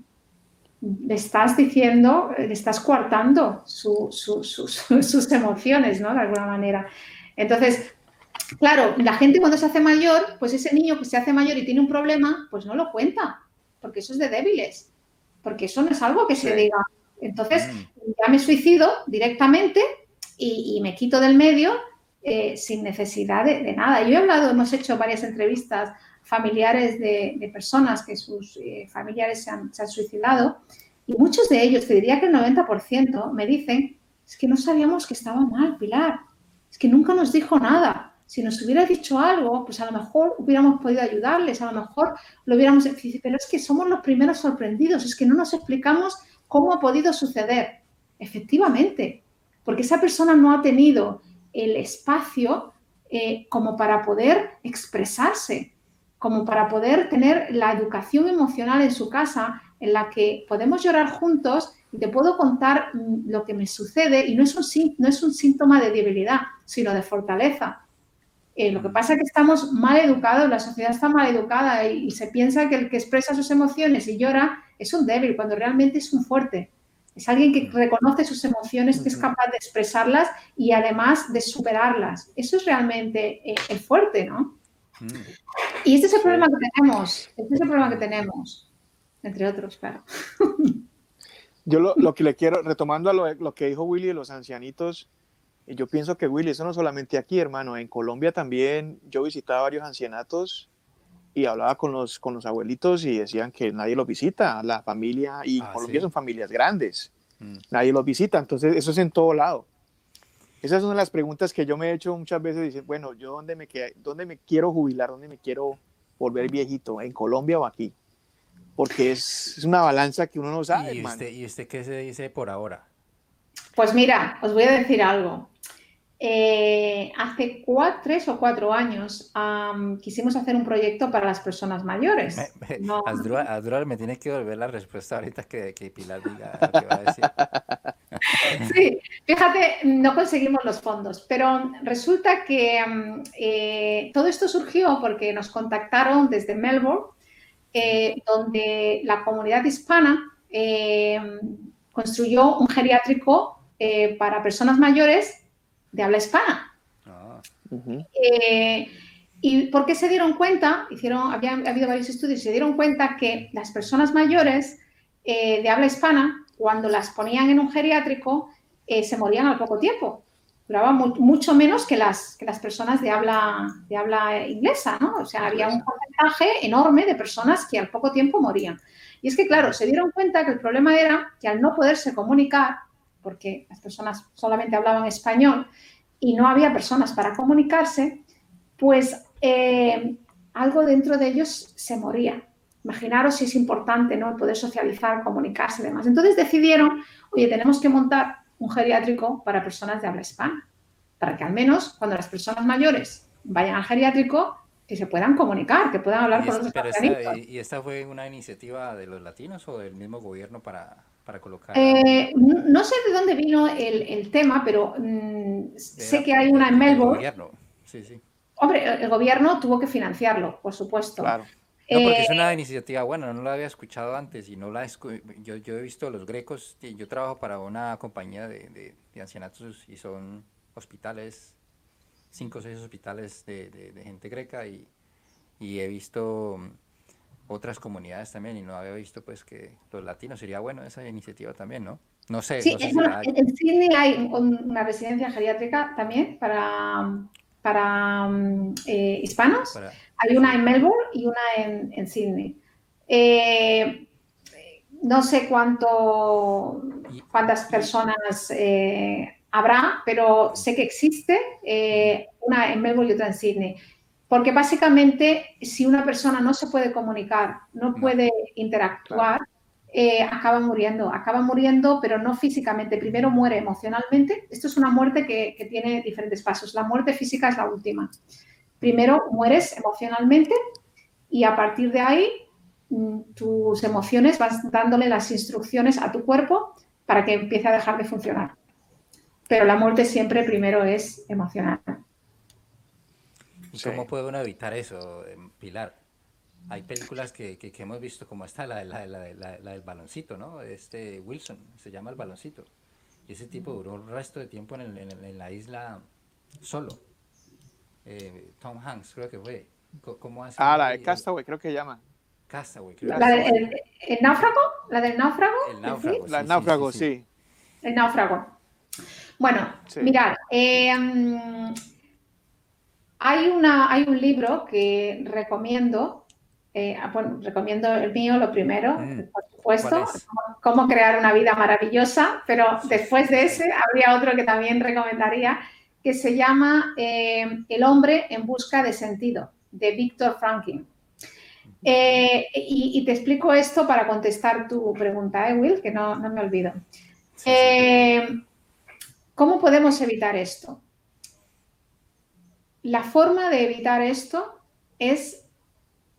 le estás diciendo, le estás coartando [LAUGHS] sus emociones, ¿no? De alguna manera. Entonces, claro, la gente cuando se hace mayor, pues ese niño que se hace mayor y tiene un problema, pues no lo cuenta, porque eso es de débiles, porque eso no es algo que se diga. Entonces, mm. ya me suicido directamente y, me quito del medio eh, sin necesidad de, nada. Yo he hablado, hemos hecho varias entrevistas familiares de, personas que sus eh, familiares se han, suicidado y muchos de ellos, te diría que el 90%, me dicen, es que no sabíamos que estaba mal, Pilar, es que nunca nos dijo nada. Si nos hubiera dicho algo, pues a lo mejor hubiéramos podido ayudarles, a lo mejor lo hubiéramos... Pero es que somos los primeros sorprendidos, es que no nos explicamos cómo ha podido suceder. Efectivamente, porque esa persona no ha tenido el espacio eh, como para poder expresarse, como para poder tener la educación emocional en su casa en la que podemos llorar juntos y te puedo contar mm, lo que me sucede y no es un, no es un síntoma de debilidad, sino de fortaleza. Eh, lo que pasa es que estamos mal educados, la sociedad está mal educada y, se piensa que el que expresa sus emociones y llora es un débil, cuando realmente es un fuerte. Es alguien que reconoce sus emociones, que es capaz de expresarlas y además de superarlas. Eso es realmente eh, el fuerte, ¿no? Mm. Y este es el problema que tenemos, este es el problema que tenemos, entre otros, claro. Yo lo, que le quiero, retomando a lo, lo que dijo Willy de los ancianitos, yo pienso que Willy, eso no solamente aquí, hermano, en Colombia también yo visitaba varios ancianatos y hablaba con los, con los abuelitos y decían que nadie los visita, la familia, y en ah, Colombia son familias grandes, mm. nadie los visita, entonces eso es en todo lado. Esas son las preguntas que yo me he hecho muchas veces, dicen, bueno, yo dónde me, dónde me quiero jubilar, dónde me quiero volver viejito, en Colombia o aquí, porque es, es una balanza que uno no sabe. ¿Y usted, ¿Y usted qué se dice por ahora? Pues mira, os voy a decir algo. Eh, hace cuatro, tres o cuatro años quisimos hacer un proyecto para las personas mayores. Me, me tiene que volver la respuesta ahorita que, Pilar diga lo que va a decir. [LAUGHS] sí, fíjate, no conseguimos los fondos, pero resulta que eh, todo esto surgió porque nos contactaron desde Melbourne, eh, donde la comunidad hispana construyó un geriátrico para personas mayores de habla hispana. Ah. Eh, ¿Y por qué se dieron cuenta? Hicieron, había, habido varios estudios y se dieron cuenta que las personas mayores eh, de habla hispana, cuando las ponían en un geriátrico, eh, se morían al poco tiempo. Duraban mucho menos que las, que las personas de habla, de habla inglesa, ¿no? O sea, había un porcentaje enorme de personas que al poco tiempo morían. Y es que, claro, se dieron cuenta que el problema era que al no poderse comunicar, porque las personas solamente hablaban español y no había personas para comunicarse, pues eh, algo dentro de ellos se moría. Imaginaros si es importante ¿no? poder socializar, comunicarse y demás. Entonces decidieron, oye, tenemos que montar un geriátrico para personas de habla hispana, para que al menos cuando las personas mayores vayan al geriátrico, que se puedan comunicar, que puedan hablar con los ¿Y esta fue una iniciativa de los latinos o del mismo gobierno para, para colocar? Eh, no sé de dónde vino el, tema, pero mm, sé que hay una en Melbourne. Gobierno. Sí, sí. Hombre, el gobierno tuvo que financiarlo, por supuesto. Claro. No, porque es una eh, iniciativa buena, no la había escuchado antes y no la yo, yo he visto los grecos, yo trabajo para una compañía de, de, ancianatos y son hospitales, cinco o seis hospitales de, gente greca y, y he visto otras comunidades también y no había visto pues que los latinos sería bueno esa iniciativa también, ¿no? No sé. Sí, en Sydney hay una residencia geriátrica también para, para mm, eh, hispanos. Hay una en Melbourne y una en, en Sydney. Eh, no sé cuánto, cuántas personas eh, habrá, pero sé que existe una en Melbourne y otra en Sydney. Porque básicamente, si una persona no se puede comunicar, no puede interactuar, eh, acaba muriendo. Acaba muriendo, pero no físicamente. Primero muere emocionalmente. Esto es una muerte que, tiene diferentes pasos. La muerte física es la última. Primero mueres emocionalmente y a partir de ahí mm, tus emociones vas dándole las instrucciones a tu cuerpo para que empiece a dejar de funcionar. Pero la muerte siempre primero es emocional. ¿Y cómo puede uno evitar eso, eh, Pilar? Hay películas que, que, hemos visto como esta, la, la, la, la, del baloncito, ¿no? Este Wilson, se llama el baloncito. Y ese tipo duró el resto de tiempo en, el, en, la isla solo. Eh, Tom Hanks, creo que fue. ¿Cómo hace? Ah, la de Castaway, creo que llama. Castaway, creo ¿La el, náufrago? ¿La del náufrago? El náufrago, sí, La náufrago, sí, El náufrago. Bueno, mirad, eh, mm, hay, una, hay un libro que recomiendo, eh, ah, recomiendo el mío, lo primero, mm. por supuesto, cómo crear una vida maravillosa, pero después de ese habría otro que también recomendaría, que se llama eh, El hombre en busca de sentido, de Víctor Franklin. Eh, y, te explico esto para contestar tu pregunta, ¿eh, Will? Que no, no me olvido. ¿Cómo podemos evitar esto? La forma de evitar esto es,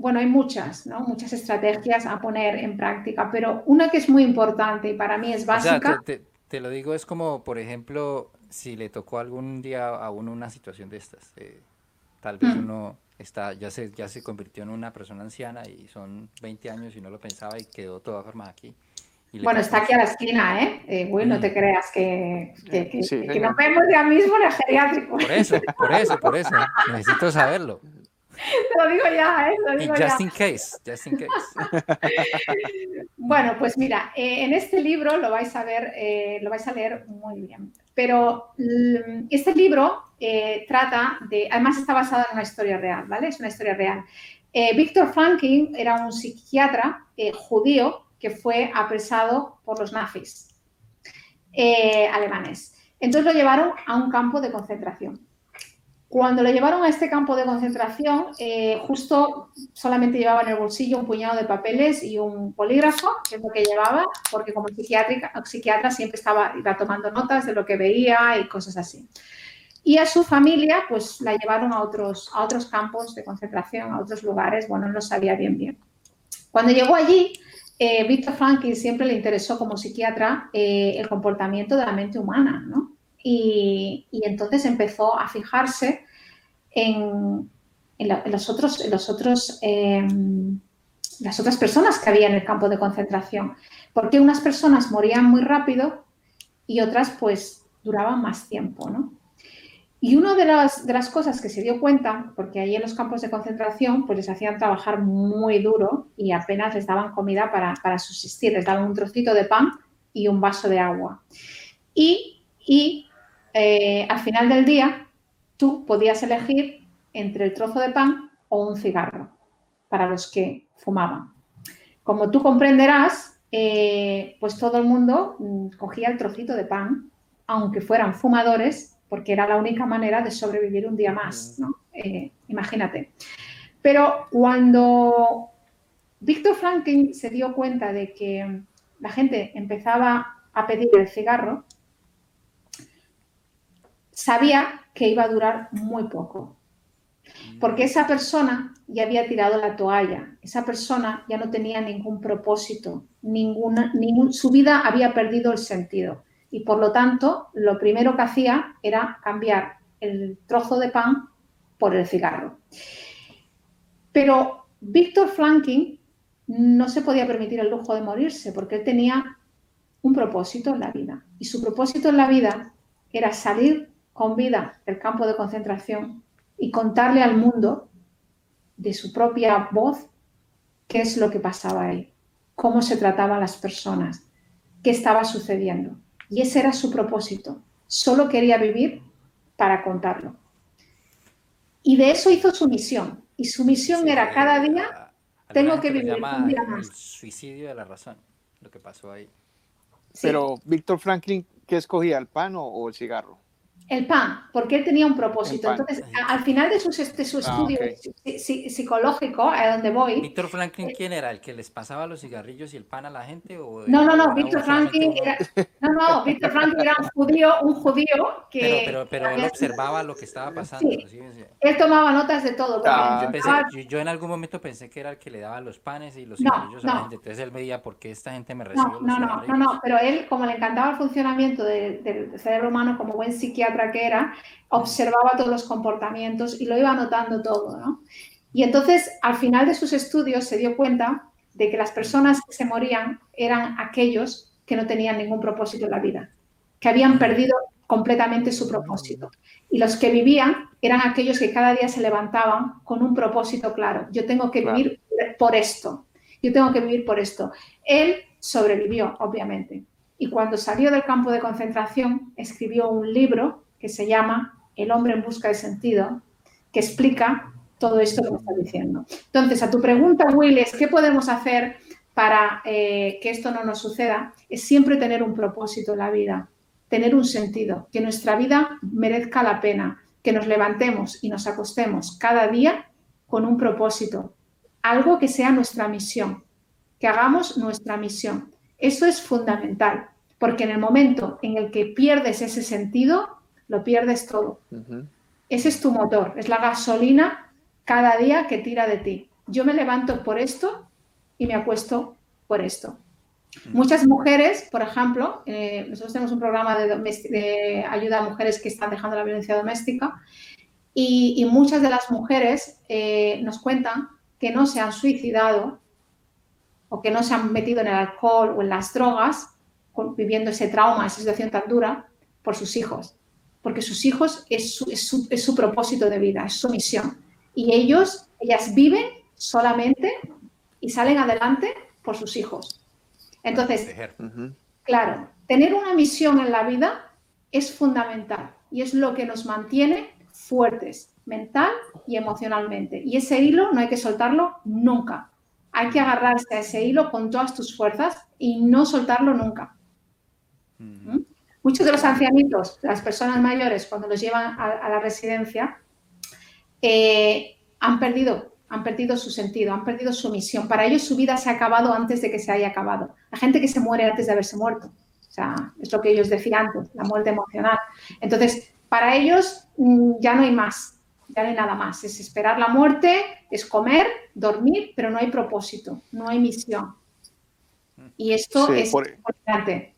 bueno, hay muchas, ¿no? Muchas estrategias a poner en práctica, pero una que es muy importante y para mí es básica. te, lo digo, es como, por ejemplo, si le tocó algún día a uno una situación de estas, eh, tal vez mm. uno está, ya se, ya se convirtió en una persona anciana y son 20 años y no lo pensaba y quedó toda forma aquí. Bueno, está aquí a la esquina, ¿eh? eh no te mm. creas que, que, nos vemos ya mismo en el geriátrico. Por eso, por eso, por eso. [LAUGHS] Necesito saberlo. Te [LAUGHS] lo digo ya, ¿eh? Lo digo just in case, just in case. [LAUGHS] bueno, pues mira, eh, en este libro lo vais a ver, eh, lo vais a leer muy bien. Pero mm, este libro trata de, además está basado en una historia real, ¿vale? Es una historia real. Víctor Franklin era un psiquiatra judío que fue apresado por los nazis eh, alemanes. Entonces lo llevaron a un campo de concentración. Cuando lo llevaron a este campo de concentración, eh, justo solamente llevaba en el bolsillo un puñado de papeles y un polígrafo, que es lo que llevaba, porque como psiquiatra siempre estaba iba tomando notas de lo que veía y cosas así. Y a su familia, pues la llevaron a otros, a otros campos de concentración, a otros lugares, bueno, no sabía bien bien. Cuando llegó allí, eh, Víctor Franklin siempre le interesó como psiquiatra eh, el comportamiento de la mente humana, ¿no? Y, entonces empezó a fijarse en, los otros, los otros em, las otras personas que había en el campo de concentración. Porque unas personas morían muy rápido y otras pues duraban más tiempo, ¿no? Y una de las, de las cosas que se dio cuenta, porque ahí en los campos de concentración pues les hacían trabajar muy duro y apenas les daban comida para, para subsistir, les daban un trocito de pan y un vaso de agua. Y eh, al final del día tú podías elegir entre el trozo de pan o un cigarro para los que fumaban. Como tú comprenderás, eh, pues todo el mundo mm, cogía el trocito de pan, aunque fueran fumadores, porque era la única manera de sobrevivir un día más, ¿no? Eh, imagínate. Pero cuando Víctor Franklin se dio cuenta de que la gente empezaba a pedir el cigarro, sabía que iba a durar muy poco. Porque esa persona ya había tirado la toalla, esa persona ya no tenía ningún propósito, ninguna, ningún, su vida había perdido el sentido y por lo tanto lo primero que hacía era cambiar el trozo de pan por el cigarro. Pero Víctor Franklin no se podía permitir el lujo de morirse porque él tenía un propósito en la vida y su propósito en la vida era salir con vida del campo de concentración y contarle al mundo de su propia voz qué es lo que pasaba ahí, cómo se trataban las personas, qué estaba sucediendo. Y ese era su propósito. Solo quería vivir para contarlo. Y de eso hizo su misión. Y su misión era cada día, tengo que vivir un día más. El suicidio de la razón, lo que pasó ahí. Pero Víctor Franklin, ¿qué escogía, el pan o el cigarro? El PAN, porque él tenía un propósito. Entonces, al final de, sus, su ah, estudio psicológico, a donde voy. ¿Víctor Franklin eh, quién era? ¿El que les pasaba los cigarrillos y el pan a la gente? O no, no, no, Víctor Franklin era. No, no, Víctor Franklin era un judío, un judío que. Pero, pero, él observaba lo que estaba pasando. Sí. Él tomaba notas de todo. Ah, yo, en algún momento pensé que era el que le daba los panes y los cigarrillos a la gente. Entonces él veía por qué esta gente me recibe. No, no, no, no, pero él, como le encantaba el funcionamiento del cerebro humano como buen psiquiatra, psiquiatra que era, observaba todos los comportamientos y lo iba anotando todo, ¿no? Y entonces, al final de sus estudios, se dio cuenta de que las personas que se morían eran aquellos que no tenían ningún propósito en la vida, que habían perdido completamente su propósito. Y los que vivían eran aquellos que cada día se levantaban con un propósito claro. Yo tengo que vivir por esto. Yo tengo que vivir por esto. Él sobrevivió, obviamente. Y cuando salió del campo de concentración, escribió un libro que se llama El hombre en busca de sentido, que explica todo esto que me está diciendo. Entonces, a tu pregunta, Will, es qué podemos hacer para eh, que esto no nos suceda, es siempre tener un propósito en la vida, tener un sentido, que nuestra vida merezca la pena, que nos levantemos y nos acostemos cada día con un propósito, algo que sea nuestra misión, que hagamos nuestra misión. Eso es fundamental, porque en el momento en el que pierdes ese sentido, lo pierdes todo. Ese es tu motor, es la gasolina cada día que tira de ti. Yo me levanto por esto y me acuesto por esto. Muchas mujeres, por ejemplo, eh, nosotros tenemos un programa de, ayuda a mujeres que están dejando la violencia doméstica y, muchas de las mujeres eh, nos cuentan que no se han suicidado o que no se han metido en el alcohol o en las drogas, viviendo ese trauma, esa situación tan dura, por sus hijos. Porque sus hijos es su, es su propósito de vida, es su misión. Y ellos, ellas viven solamente y salen adelante por sus hijos. Entonces, claro, tener una misión en la vida es fundamental y es lo que nos mantiene fuertes mental y emocionalmente. Y ese hilo no hay que soltarlo nunca. Hay que agarrarse a ese hilo con todas tus fuerzas y no soltarlo nunca. ¿Mm? Muchos de los ancianitos, las personas mayores, cuando los llevan a, la residencia, eh, han perdido han perdido su sentido, han perdido su misión. Para ellos su vida se ha acabado antes de que se haya acabado. La gente que se muere antes de haberse muerto. O sea, es lo que ellos decían antes, la muerte emocional. Entonces, para ellos mm, ya no hay más, ya no hay nada más. Es esperar la muerte, es comer, dormir, pero no hay propósito, no hay misión. Y esto es importante.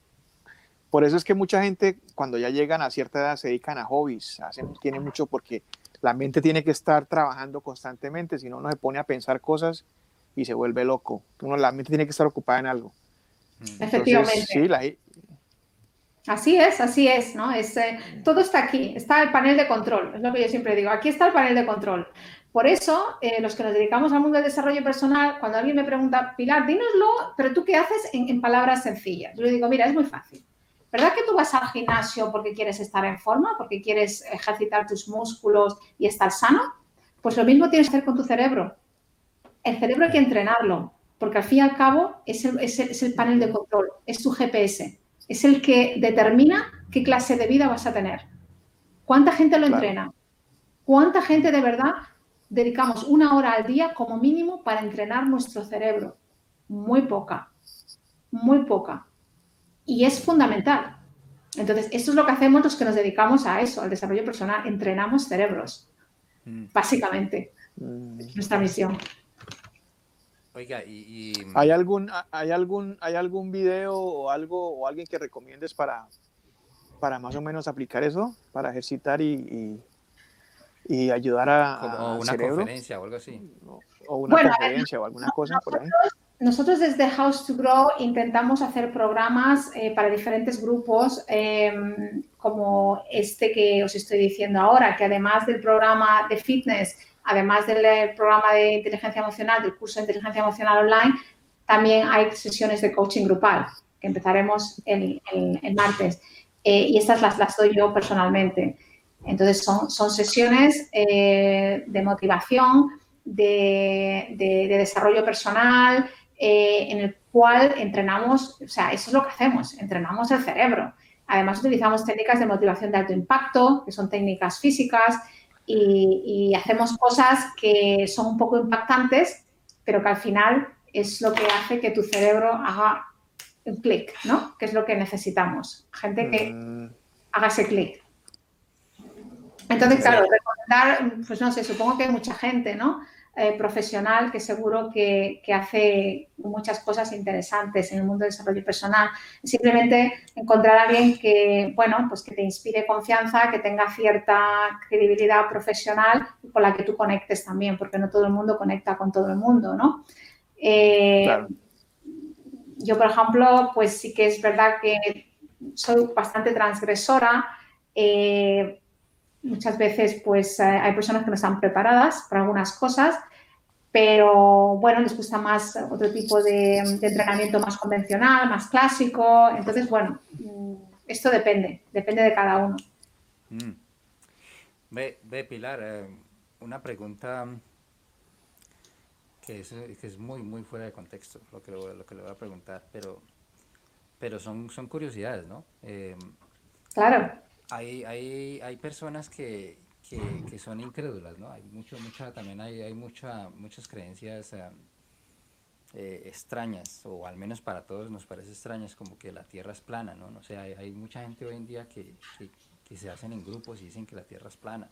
Por eso es que mucha gente cuando ya llegan a cierta edad se dedican a hobbies, hacen, tiene mucho porque la mente tiene que estar trabajando constantemente, si no, uno se pone a pensar cosas y se vuelve loco. Uno, la mente tiene que estar ocupada en algo. Mm. Efectivamente. Así es, así es, ¿no? Es, eh, todo está aquí, está el panel de control, es lo que yo siempre digo, aquí está el panel de control. Por eso, eh, los que nos dedicamos al mundo del desarrollo personal, cuando alguien me pregunta, Pilar, dínoslo, pero tú qué haces en, en palabras sencillas. Yo le digo, mira, es muy fácil. ¿Verdad que tú vas al gimnasio porque quieres estar en forma, porque quieres ejercitar tus músculos y estar sano? Pues lo mismo tienes que hacer con tu cerebro. El cerebro hay que entrenarlo, porque al fin y al cabo es el, panel de control, es tu GPS, es el que determina qué clase de vida vas a tener. ¿Cuánta gente lo entrena? ¿Cuánta gente de verdad dedicamos una hora al día como mínimo para entrenar nuestro cerebro? Muy poca, muy poca y es fundamental. Entonces, esto es lo que hacemos los que nos dedicamos a eso, al desarrollo personal. Entrenamos cerebros, mm. básicamente. Mm. nuestra misión. Oiga, y, ¿Hay algún, hay algún, hay algún video o algo o alguien que recomiendes para, para más o menos aplicar eso, para ejercitar y, y, ayudar a, Como una conferencia o algo así. O una conferencia o alguna cosa por ahí nosotros desde House to Grow intentamos hacer programas eh, para diferentes grupos, em, como este que os estoy diciendo ahora, que además del programa de fitness, además del eh, programa de inteligencia emocional, del curso de inteligencia emocional online, también hay sesiones de coaching grupal, que empezaremos el, martes. Eh, y estas las, las doy yo personalmente. Entonces, son, son sesiones de motivación, de, de desarrollo personal, eh, en el cual entrenamos, o sea, eso es lo que hacemos, entrenamos el cerebro. Además, utilizamos técnicas de motivación de alto impacto, que son técnicas físicas, y, hacemos cosas que son un poco impactantes, pero que al final es lo que hace que tu cerebro haga un clic, ¿no? Que es lo que necesitamos. Gente que mm. haga ese clic. Entonces, claro, recomendar, pues no sé, supongo que hay mucha gente, ¿no? Eh, profesional que seguro que, hace muchas cosas interesantes en el mundo del desarrollo personal. Simplemente encontrar a alguien que, bueno, pues que te inspire confianza, que tenga cierta credibilidad profesional y con la que tú conectes también, porque no todo el mundo conecta con todo el mundo, ¿no? Eh, yo, por ejemplo, pues sí que es verdad que soy bastante transgresora. Eh, muchas veces pues eh, hay personas que no están preparadas para algunas cosas, pero bueno, les gusta más otro tipo de, entrenamiento más convencional, más clásico. Entonces, bueno, mm, esto depende, depende de cada uno. Mm. Ve, Pilar, eh, una pregunta que es, muy, muy fuera de contexto, lo que, lo que le voy a preguntar, pero, pero son, son curiosidades, ¿no? Eh, claro hay, hay, hay personas que, que, son incrédulas, ¿no? Hay mucho, mucha, también hay, hay mucha, muchas creencias eh, eh, extrañas, o al menos para todos nos parece extrañas, como que la Tierra es plana, ¿no? O sea, hay, mucha gente hoy en día que, que, se hacen en grupos y dicen que la Tierra es plana.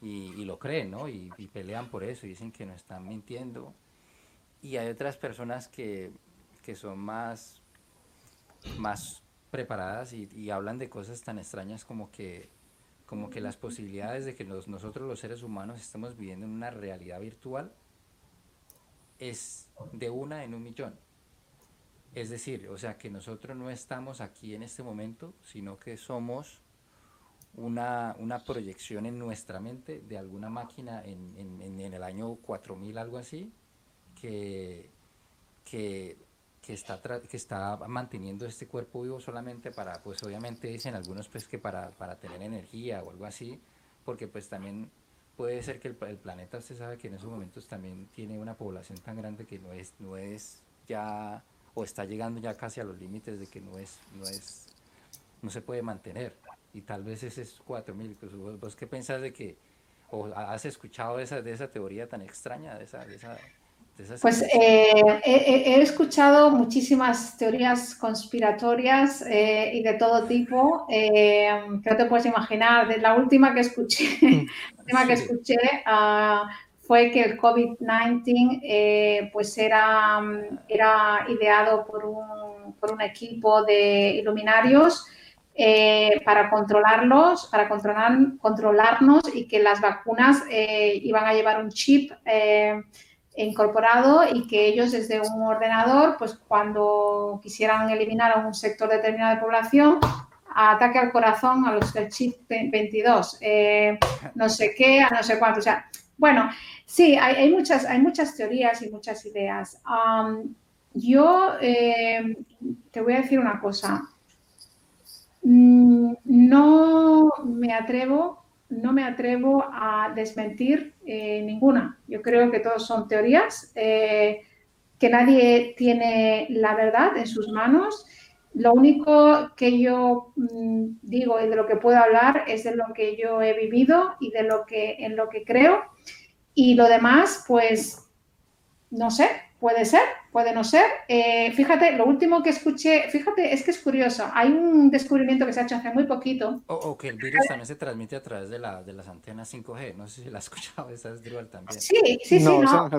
Y, y lo creen, ¿no? Y, y, pelean por eso, y dicen que no están mintiendo. Y hay otras personas que, que son más, más preparadas y, hablan de cosas tan extrañas como que, como que las posibilidades de que nosotros los seres humanos estemos viviendo en una realidad virtual es de una en un millón. Es decir, o sea que nosotros no estamos aquí en este momento, sino que somos una, proyección en nuestra mente de alguna máquina en, en el año 4000, algo así, que, que que está, que está manteniendo este cuerpo vivo solamente para, pues obviamente dicen algunos pues que para, para tener energía o algo así, porque pues también puede ser que el, planeta usted sabe que en esos momentos también tiene una población tan grande que no es, no es ya, o está llegando ya casi a los límites de que no es, no es, no se puede mantener. Y tal vez ese es 4000. Pues, ¿vos, ¿Vos qué pensás de que, o has escuchado esa, de esa teoría tan extraña, de esa, de esa pues eh, he, escuchado muchísimas teorías conspiratorias eh, y de todo tipo. Eh, que no te puedes imaginar. La última que escuché, [LAUGHS] la última que escuché ah, fue que el COVID-19 pues era, era ideado por un, por un equipo de iluminarios para controlarlos, para controlar, controlarnos y que las vacunas iban a llevar un chip incorporado y que ellos desde un ordenador, pues cuando quisieran eliminar a un sector determinado de población, ataque al corazón a los del chip 22, eh, no sé qué, a no sé cuánto. O sea, bueno, sí, hay, muchas, hay muchas teorías y muchas ideas. yo eh, te voy a decir una cosa. Mm, no me atrevo no me atrevo a desmentir eh, ninguna. Yo creo que todos son teorías, eh, que nadie tiene la verdad en sus manos. Lo único que yo mm, digo y de lo que puedo hablar es de lo que yo he vivido y de lo que en lo que creo. Y lo demás, pues, no sé, Puede ser, puede no ser. Eh, fíjate, lo último que escuché, fíjate, es que es curioso. Hay un descubrimiento que se ha hecho hace muy poquito. O, que el virus también se transmite a través de, la, de las antenas 5G. No sé si la has [LAUGHS] escuchado, esa es Drupal también. Sí, sí, sí. No,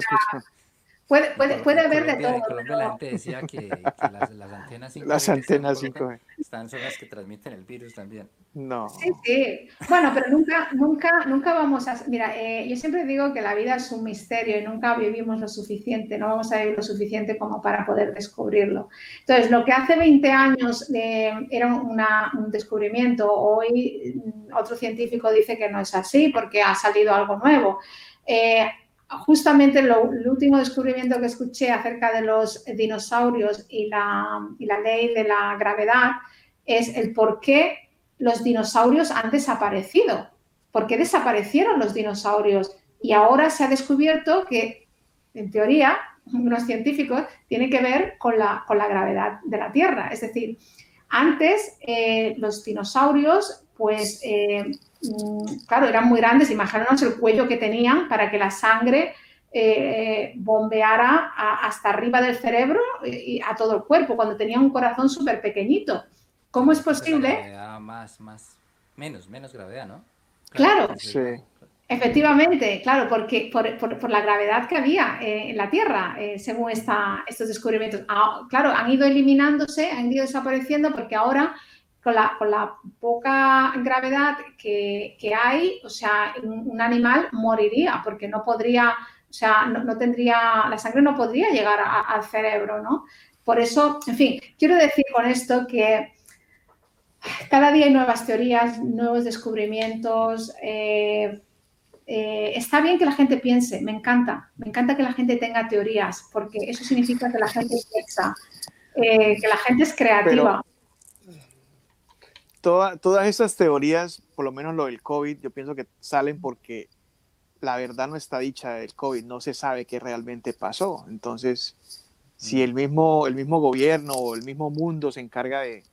Puede, puede, puede haber de todo. En Colombia la gente decía que, las, las, antenas [LAUGHS] 5G, las antenas 5G. están son las que transmiten el virus también. No. Sí, sí. Bueno, pero nunca, nunca, nunca vamos a... Mira, eh, yo siempre digo que la vida es un misterio y nunca vivimos lo suficiente, no vamos a vivir lo suficiente como para poder descubrirlo. Entonces, lo que hace 20 años eh, era una, un descubrimiento, hoy mm, otro científico dice que no es así porque ha salido algo nuevo. Eh, justamente lo, el último descubrimiento que escuché acerca de los dinosaurios y la, ley de la gravedad es el por qué los dinosaurios han desaparecido. ¿Por qué desaparecieron los dinosaurios? Y ahora se ha descubierto que, en teoría, unos científicos, tiene que ver con la, gravedad de la Tierra. Es decir, antes eh, los dinosaurios, pues eh, claro, eran muy grandes, imaginaos el cuello que tenían para que la sangre eh, bombeara hasta arriba del cerebro y a todo el cuerpo, cuando tenía un corazón súper pequeñito. ¿Cómo es posible? más, más, menos, menos gravedad, ¿no? Claro. Sí. Efectivamente, claro, porque por, la gravedad que había eh, en la Tierra, eh, según esta, estos descubrimientos. Ah, claro, han ido eliminándose, han ido desapareciendo porque ahora con la, con la poca gravedad que, hay, o sea, un, animal moriría porque no podría, o sea, no, tendría, la sangre no podría llegar al cerebro, ¿no? Por eso, en fin, quiero decir con esto que cada día hay nuevas teorías, nuevos descubrimientos. Eh, eh, está bien que la gente piense, me encanta, me encanta que la gente tenga teorías, porque eso significa que la gente piensa, eh, que la gente es creativa. Todas esas teorías, por lo menos lo del COVID, yo pienso que salen porque la verdad no está dicha del COVID, no se sabe qué realmente pasó. Entonces, si el mismo, el mismo gobierno o el mismo mundo se encarga de,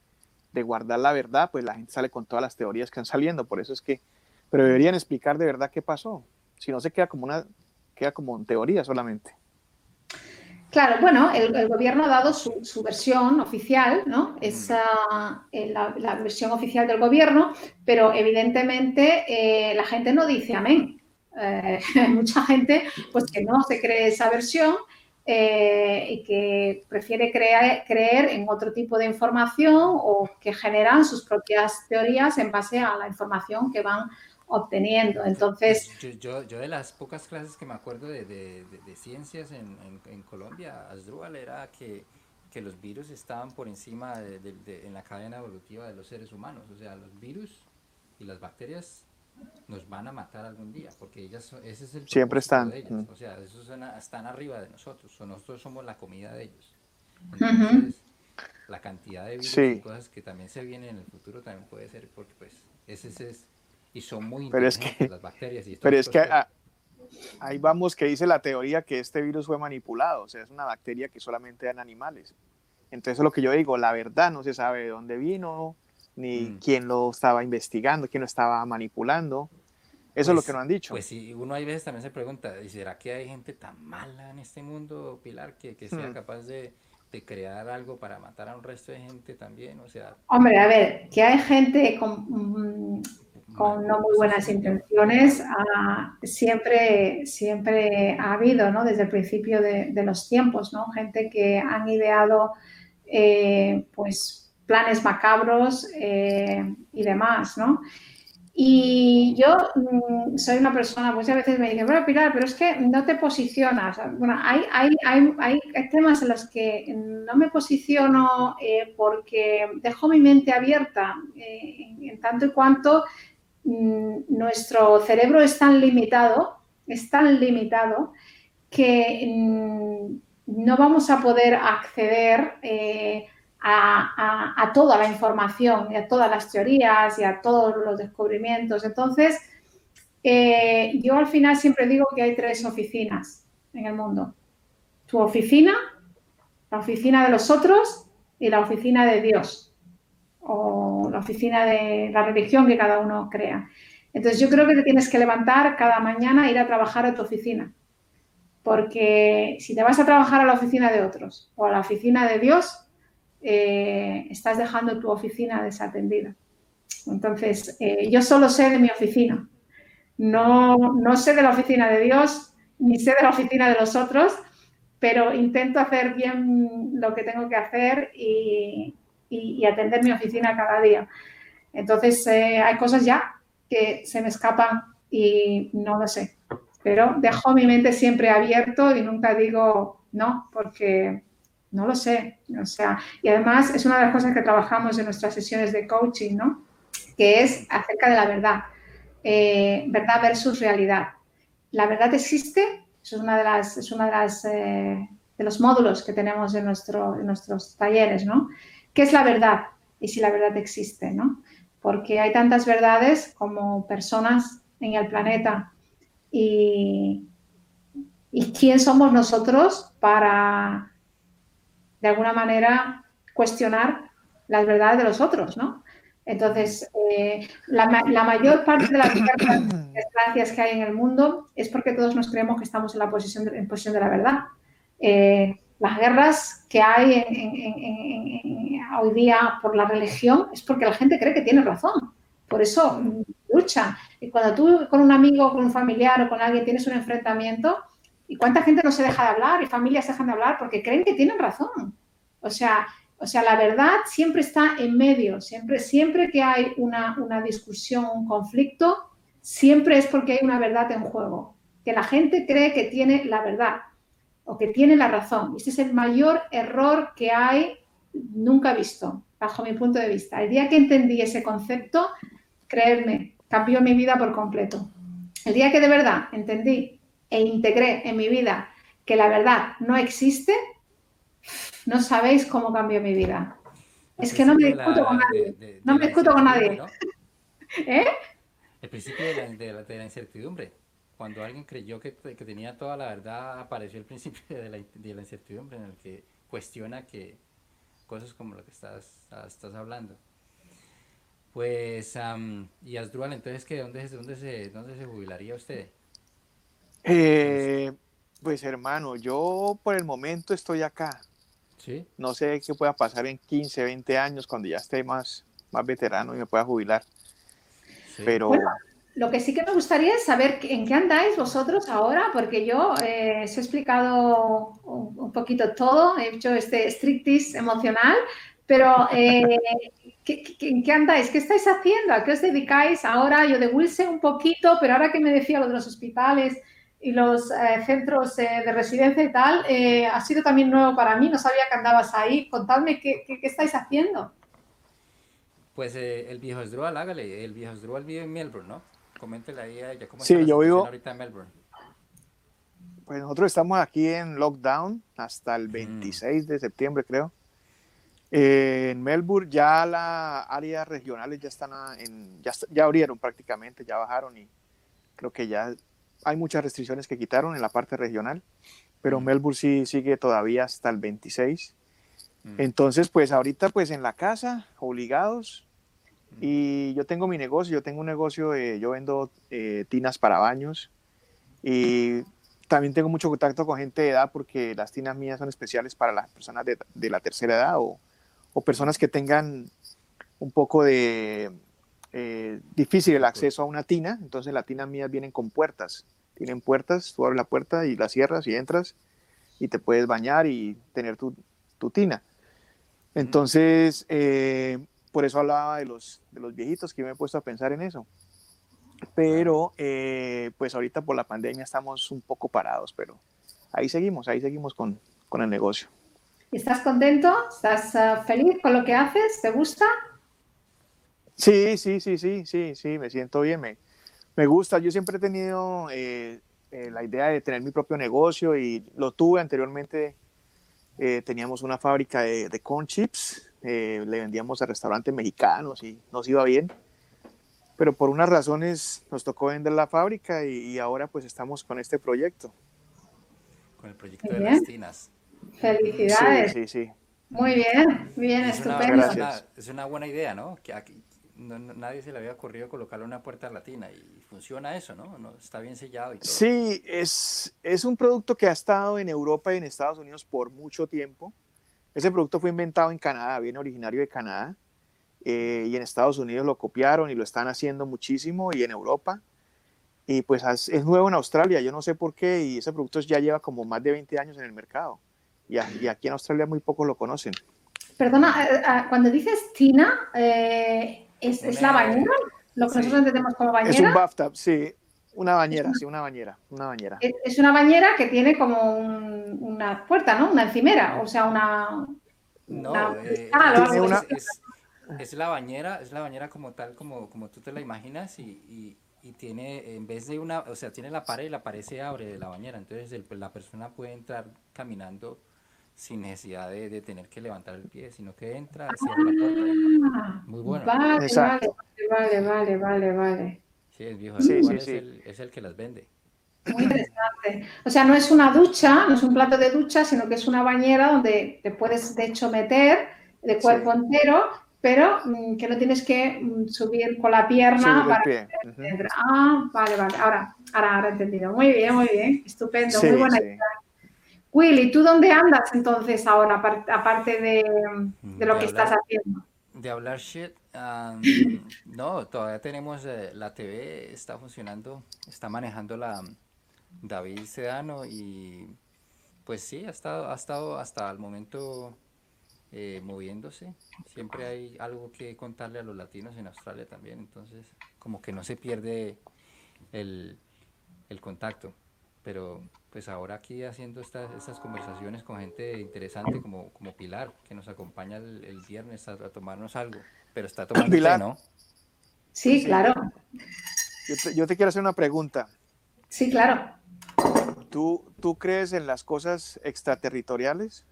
de guardar la verdad, pues la gente sale con todas las teorías que han saliendo. Por eso es que pero deberían explicar de verdad qué pasó. Si no se queda como una, queda como en teoría solamente. Claro, bueno, el, gobierno ha dado su, versión oficial, ¿no? Esa, eh, la, versión oficial del gobierno, pero evidentemente eh, la gente no dice amén. Eh, [LAUGHS] mucha gente pues que no se cree esa versión y que prefiere creer en otro tipo de información o que generan sus propias teorías en base a la información que van obteniendo. Entonces... Yo, yo, de las pocas clases que me acuerdo de, de, de, ciencias en, en, Colombia, Asdrúbal, era que, que, los virus estaban por encima de, en la cadena evolutiva de los seres humanos. O sea, los virus y las bacterias nos van a matar algún día, porque ellas, ese es el Siempre están. Mm. O sea, esos están arriba de nosotros, o nosotros somos la comida de ellos. Entonces, la cantidad de virus y cosas que también se vienen en el futuro también puede ser porque pues ese es y son muy pero es que, las bacterias. [LAUGHS] pero es que ahí vamos que dice la teoría que este virus fue manipulado, o sea, es una bacteria que solamente dan animales. Entonces, lo que yo digo, la verdad no se sabe de dónde vino, ni mm. quién lo estaba investigando, quién lo estaba manipulando. Eso es lo pues, que nos han dicho. Pues sí, uno hay veces también se pregunta, ¿será que hay gente tan mala en este mundo, Pilar, que, que sea hmm. capaz de, de, crear algo para matar a un resto de gente también? O sea... Hombre, a ver, que hay gente con, mm, con no muy buenas intenciones, ah, siempre, siempre ha habido, ¿no? Desde el principio de, los tiempos, ¿no? Gente que han ideado, eh, pues, planes macabros eh, y demás, ¿no? Y yo mm, soy una persona, pues a veces me dicen, bueno, Pilar, pero es que no te posicionas. Bueno, hay, hay, hay, hay temas en los que no me posiciono eh, porque dejo mi mente abierta en tanto y cuanto nuestro cerebro es tan limitado, es tan limitado que mm, no vamos a poder acceder eh, a, toda la información y a todas las teorías y a todos los descubrimientos. Entonces, eh, yo al final siempre digo que hay tres oficinas en el mundo. Tu oficina, la oficina de los otros y la oficina de Dios o la oficina de la religión que cada uno crea. Entonces yo creo que te tienes que levantar cada mañana e ir a trabajar a tu oficina. Porque si te vas a trabajar a la oficina de otros o a la oficina de Dios, eh, estás dejando tu oficina desatendida. Entonces, eh, yo solo sé de mi oficina. No, no sé de la oficina de Dios, ni sé de la oficina de los otros, pero intento hacer bien lo que tengo que hacer y, y, atender mi oficina cada día. Entonces, eh, hay cosas ya que se me escapan y no lo sé. Pero dejo mi mente siempre abierto y nunca digo no, porque no lo sé. O sea, y además es una de las cosas que trabajamos en nuestras sesiones de coaching, ¿no? Que es acerca de la verdad. Eh, verdad versus realidad. La verdad existe, eso es una de las, es una de las eh, de los módulos que tenemos en, nuestro, en nuestros talleres, ¿no? ¿Qué es la verdad? Y si la verdad existe, ¿no? Porque hay tantas verdades como personas en el planeta. Y, quién somos nosotros para, de alguna manera, cuestionar las verdades de los otros, ¿no? Entonces, eh, la, mayor parte de las desgracias que hay en el mundo es porque todos nos creemos que estamos en la posición de, la verdad. Eh, las guerras que hay hoy día por la religión es porque la gente cree que tiene razón. Por eso lucha. Y cuando tú con un amigo, con un familiar o con alguien tienes un enfrentamiento, ¿y cuánta gente no se deja de hablar y familias dejan de hablar porque creen que tienen razón? O sea, o sea, la verdad siempre está en medio, siempre, siempre que hay una, una discusión, un conflicto, siempre es porque hay una verdad en juego, que la gente cree que tiene la verdad o que tiene la razón. Y ese es el mayor error que hay nunca visto, bajo mi punto de vista. El día que entendí ese concepto, creerme, cambió mi vida por completo. El día que de verdad entendí e integré en mi vida que la verdad no existe, no sabéis cómo cambió mi vida. Es que no me discuto con nadie. no me discuto con nadie. [LAUGHS] ¿Eh? El principio de la, incertidumbre. Cuando alguien creyó que, tenía toda la verdad, apareció el principio de la, incertidumbre en el que cuestiona que cosas como lo que estás, estás hablando. Pues, y Asdrual, entonces, ¿qué, dónde, dónde, se, ¿dónde se jubilaría usted? Eh, pues hermano, yo por el momento estoy acá. No sé qué pueda pasar en 15, 20 años cuando ya esté más, más veterano y me pueda jubilar. Pero... lo que sí que me gustaría es saber en qué andáis vosotros ahora, porque yo eh, os he explicado un, poquito todo, he hecho este strictis emocional, pero eh, en qué andáis? ¿Qué estáis haciendo? ¿A qué os dedicáis ahora? Yo de Wilson un poquito, pero ahora que me decía lo de los hospitales, y los eh, centros de residencia y tal, ha sido también nuevo para mí, no sabía que andabas ahí. Contadme qué, qué, estáis haciendo. Pues el viejo Esdrual, hágale, el viejo Esdrual vive en Melbourne, ¿no? Coméntele ahí a ella cómo sí, yo vivo ahorita en Melbourne. Pues nosotros estamos aquí en lockdown hasta el 26 mm. de septiembre, creo. en Melbourne ya las áreas regionales ya están en, ya, ya abrieron prácticamente, ya bajaron y creo que ya hay muchas restricciones que quitaron en la parte regional, pero Melbourne sí sigue todavía hasta el 26. Entonces, pues ahorita pues en la casa, obligados, y yo tengo mi negocio, yo tengo un negocio, yo vendo eh, tinas para baños. Y también tengo mucho contacto con gente de edad porque las tinas mías son especiales para las personas de, de la tercera edad o, o, personas que tengan un poco de eh, difícil el acceso a una tina, entonces las tinas mías vienen con puertas. Tienen puertas, tú abres la puerta y la cierras y entras y te puedes bañar y tener tu, tu tina. Entonces, eh, por eso hablaba de los, de los viejitos que me he puesto a pensar en eso. Pero, eh, pues ahorita por la pandemia estamos un poco parados, pero ahí seguimos, ahí seguimos con, con el negocio. ¿Estás contento? ¿Estás ah, feliz con lo que haces? ¿Te gusta? Sí, sí, sí, sí, sí, sí, me siento bien, me, me gusta. Yo siempre he tenido eh, eh, la idea de tener mi propio negocio y lo tuve anteriormente. Eh, teníamos una fábrica de, de corn chips, le vendíamos a restaurantes mexicanos y nos iba bien. Pero por unas razones nos tocó vender la fábrica y, ahora pues estamos con este proyecto. Con el proyecto de las tinas. Felicidades. Sí, sí, sí. Muy bien, bien, estupendo. es una buena idea, ¿no? Que aquí, nadie se le había ocurrido colocarle una puerta latina y funciona eso, ¿no? ¿no? Está bien sellado y todo. Sí, es, es un producto que ha estado en Europa y en Estados Unidos por mucho tiempo. Ese producto fue inventado en Canadá, viene originario de Canadá, eh, y en Estados Unidos lo copiaron y lo están haciendo muchísimo, y en Europa. Y pues es nuevo en Australia, yo no sé por qué, y ese producto ya lleva como más de 20 años en el mercado. Y, y aquí en Australia muy pocos lo conocen. Perdona, eh, eh, cuando dices Tina, eh, ¿Es, la bañera? Lo que nosotros entendemos como bañera. Es un bathtub, sí. Una bañera, sí, una bañera, una bañera. Es, una bañera que tiene como una puerta, ¿no? Una encimera, o sea, una... No, eh, es, la bañera, es la bañera como tal, como, como tú te la imaginas y, y, tiene, en vez de una, o sea, tiene la pared y la pared se abre de la bañera, entonces la persona puede entrar caminando sin necesidad de, tener que levantar el pie, sino que entra, cierra la puerta. Ah, Muy bueno. Vale, vale, vale, vale, vale, Sí, el viejo sí, sí, es, El, es, el, que las vende. Muy interesante. O sea, no es una ducha, no es un plato de ducha, sino que es una bañera donde te puedes, de hecho, meter de cuerpo entero, pero mm, que no tienes que mm, subir con la pierna para pie. Ah, vale, vale. Ahora, ahora, ahora he entendido. Muy bien, muy bien. Estupendo. muy buena idea. Willy, ¿tú dónde andas entonces ahora, aparte de, lo que estás haciendo? De hablar shit, no, todavía tenemos, eh, la TV está funcionando, está manejando la David Sedano y pues sí, ha estado, ha estado hasta el momento eh, moviéndose. Siempre hay algo que contarle a los latinos en Australia también, entonces como que no se pierde el, el contacto. Pero pues ahora aquí haciendo estas, estas conversaciones con gente interesante como, como Pilar, que nos acompaña el, viernes a, tomarnos algo, pero está [COUGHS] tomando Pilar. ¿no? Sí, claro. Yo te, quiero hacer una pregunta. Sí, claro. ¿Tú, ¿Tú crees en las cosas extraterritoriales?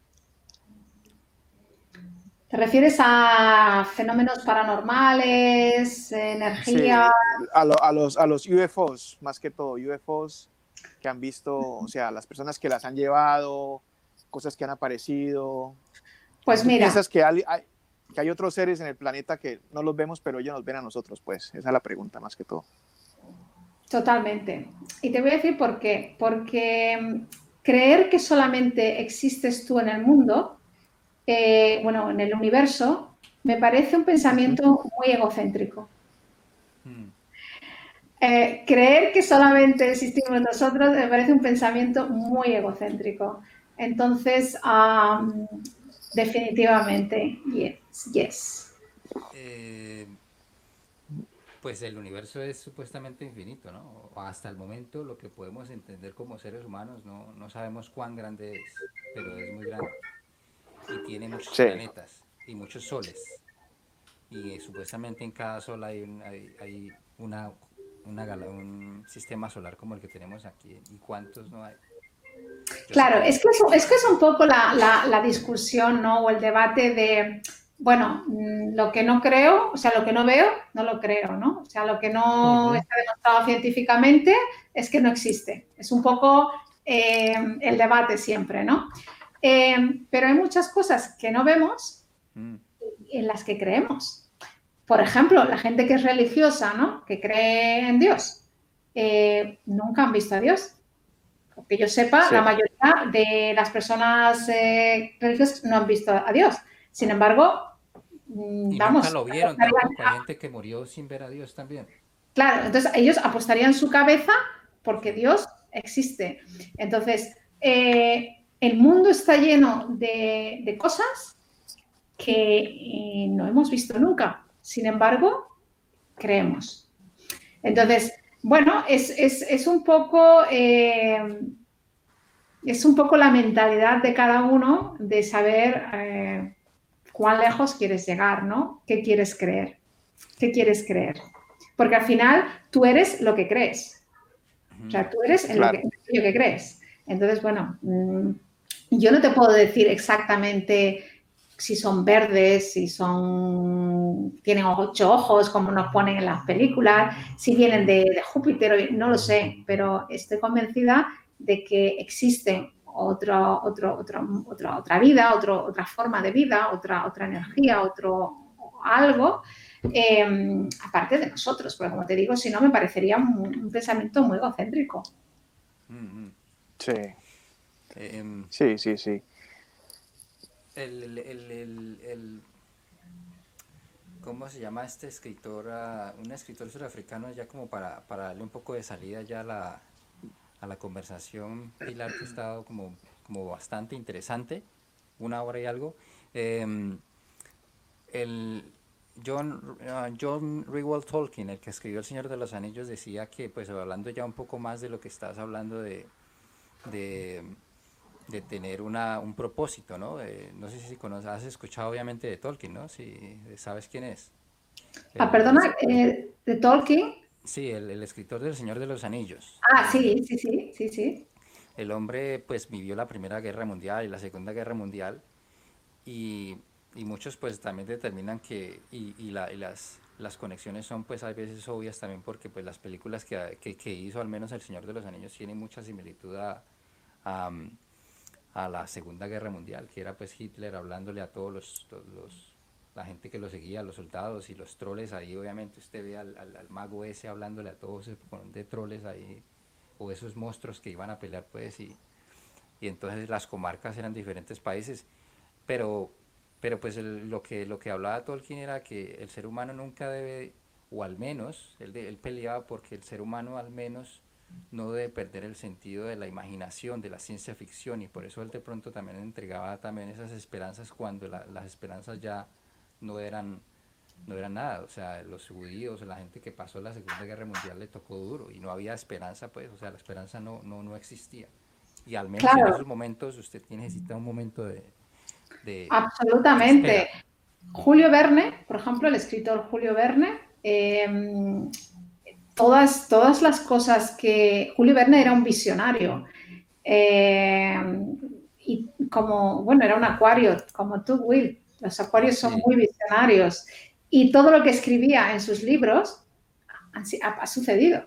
¿Te refieres a fenómenos paranormales, energía? a, a, los, a los UFOs, más que todo, UFOs que han visto, o sea, las personas que las han llevado, cosas que han aparecido. Pues mira. ¿Piensas que hay, que hay otros seres en el planeta que no los vemos, pero ellos nos ven a nosotros? Pues esa es la pregunta más que todo. Totalmente. Y te voy a decir por qué. Porque mm, creer que solamente existes tú en el mundo, eh, bueno, en el universo, me parece un pensamiento muy egocéntrico. Eh, creer que solamente existimos nosotros me parece un pensamiento muy egocéntrico. Entonces, definitivamente, yes, yes. Eh, pues el universo es supuestamente infinito, ¿no? Hasta el momento lo que podemos entender como seres humanos no, no sabemos cuán grande es, pero es muy grande. Y tiene muchos planetas y muchos soles. Y eh, supuestamente en cada sol hay, hay, hay una un sistema solar como el que tenemos aquí y cuántos no hay. claro, es que, es, que es un poco la, la, discusión ¿no? o el debate de, bueno, mm, lo que no creo, o sea, lo que no veo, no lo creo, ¿no? O sea, lo que no está demostrado científicamente es que no existe. Es un poco eh, el debate siempre, ¿no? Eh, pero hay muchas cosas que no vemos mm. en las que creemos por ejemplo, la gente que es religiosa, ¿no? Que cree en Dios, eh, nunca han visto a Dios. Que yo sepa, la mayoría de las personas religiosas no han visto a Dios. Sin embargo, mm, vamos. Nunca lo vieron, hay gente que murió sin ver a Dios también. Claro, entonces ellos apostarían su cabeza porque Dios existe. Entonces, eh, el mundo está lleno de cosas que no hemos visto nunca. Sin embargo, creemos. Entonces, bueno, es, un poco... Eh, es un poco la mentalidad de cada uno de saber eh, cuán lejos quieres llegar, ¿no? ¿Qué quieres creer? ¿Qué quieres creer? Porque al final tú eres lo que crees. O sea, tú eres lo, que, que, crees. Entonces, bueno, mm, yo no te puedo decir exactamente si son verdes, si son tienen ocho ojos, como nos ponen en las películas, si vienen de, Júpiter, no lo sé, pero estoy convencida de que existen otro, otro, otra, otra vida, otra forma de vida, otra, otra energía, otro algo, em, aparte de nosotros, porque como te digo, si no me parecería un, pensamiento muy egocéntrico. Mm-hmm. Sí. Em, sí, sí, sí el, el, el, ¿cómo se llama este escritor? Uh, un escritor surafricano ya como para, para, darle un poco de salida ya a la, a la conversación, Pilar, que ha estado como, como bastante interesante, una hora y algo. Em, el John, uh, John Rewald Tolkien, el que escribió El Señor de los Anillos, decía que, pues hablando ya un poco más de lo que estás hablando de, de de tener una, un propósito, ¿no? no sé si conoces, has escuchado obviamente de Tolkien, ¿no? Si sabes quién es. Ah, perdona, eh, ¿de Tolkien? Sí, el, el, escritor del Señor de los Anillos. Ah, sí, sí, sí, sí, sí. El hombre pues vivió la Primera Guerra Mundial y la Segunda Guerra Mundial y, y muchos pues también determinan que, y, y, la, y, las, las conexiones son pues a veces obvias también porque pues las películas que, que, que hizo al menos El Señor de los Anillos tienen mucha similitud a, a a la Segunda Guerra Mundial, que era pues Hitler hablándole a todos los, la gente que lo seguía, los soldados y los troles ahí, obviamente usted ve al, mago ese hablándole a todos de troles ahí, o esos monstruos que iban a pelear pues, y, y entonces las comarcas eran diferentes países, pero pero pues lo, que, lo que hablaba Tolkien era que el ser humano nunca debe, o al menos, él, él peleaba porque el ser humano al menos no debe perder el sentido de la imaginación, de la ciencia ficción, y por eso él de pronto también entregaba también esas esperanzas cuando las esperanzas ya no eran, no eran nada, o sea, los judíos, la gente que pasó la Segunda Guerra Mundial le tocó duro y no había esperanza, pues, o sea, la esperanza no, no, no existía. Y al menos en esos momentos usted necesita un momento de... Absolutamente. Julio Verne, por ejemplo, el escritor Julio Verne, em, todas, todas las cosas que... Julio Verne era un visionario. Em, y como, bueno, era un acuario, como tú, Will. Los acuarios son muy visionarios. Y todo lo que escribía en sus libros ha sucedido.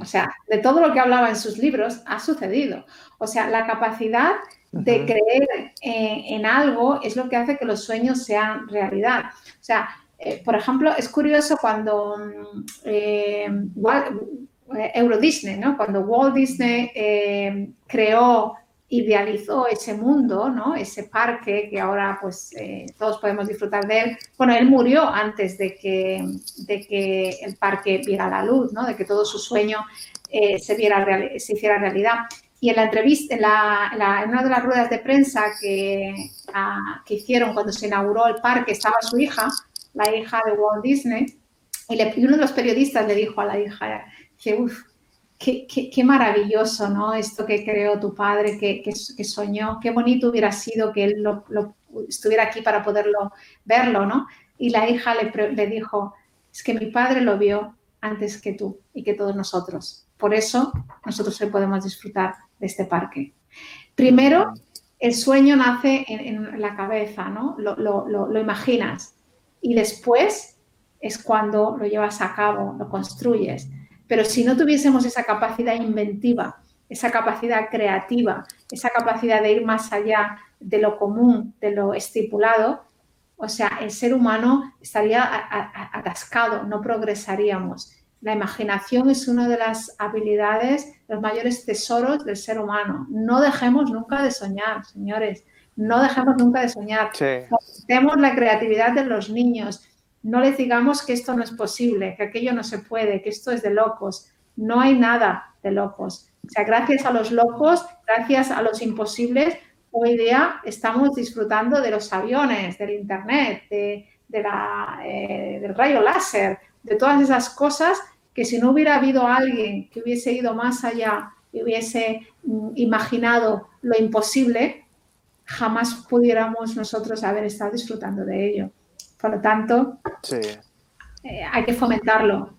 O sea, de todo lo que hablaba en sus libros ha sucedido. O sea, la capacidad de creer en algo es lo que hace que los sueños sean realidad. O sea, eh, por ejemplo, es curioso cuando mm, eh, eh, Euro Disney, ¿no? Cuando Walt Disney creó idealizó ese mundo, ¿no? Ese parque que ahora pues todos podemos disfrutar de él. Bueno, él murió antes de que, de que el parque viera la luz, ¿no? De que todo su sueño se, viera, se hiciera realidad. Y en la entrevista, en, la, en una de las ruedas de prensa que, que, hicieron cuando se inauguró el parque, estaba su hija, la hija de Walt Disney, y, uno de los periodistas le dijo a la hija, que, uff, qué, maravilloso, ¿no? Esto que creó tu padre, que, que soñó, qué bonito hubiera sido que él lo, estuviera aquí para poderlo verlo, ¿no? Y la hija le, dijo, es que mi padre lo vio antes que tú y que todos nosotros. Por eso nosotros hoy podemos disfrutar de este parque. Primero, el sueño nace en, la cabeza, ¿no? Lo, lo, imaginas y después es cuando lo llevas a cabo, lo construyes. Pero si no tuviésemos esa capacidad inventiva, esa capacidad creativa, esa capacidad de ir más allá de lo común, de lo estipulado, o sea, el ser humano estaría atascado, no progresaríamos. La imaginación es una de las habilidades, los mayores tesoros del ser humano. No dejemos nunca de soñar, señores. No dejemos nunca de soñar. Tenemos la creatividad de los niños. No les digamos que esto no es posible, que aquello no se puede, que esto es de locos. No hay nada de locos. O sea, gracias a los locos, gracias a los imposibles, hoy día estamos disfrutando de los aviones, del Internet, eh, del rayo láser, de todas esas cosas que si no hubiera habido alguien que hubiese ido más allá y hubiese mm, imaginado lo imposible, jamás pudiéramos nosotros haber estado disfrutando de ello. Por lo tanto, eh, hay que fomentarlo.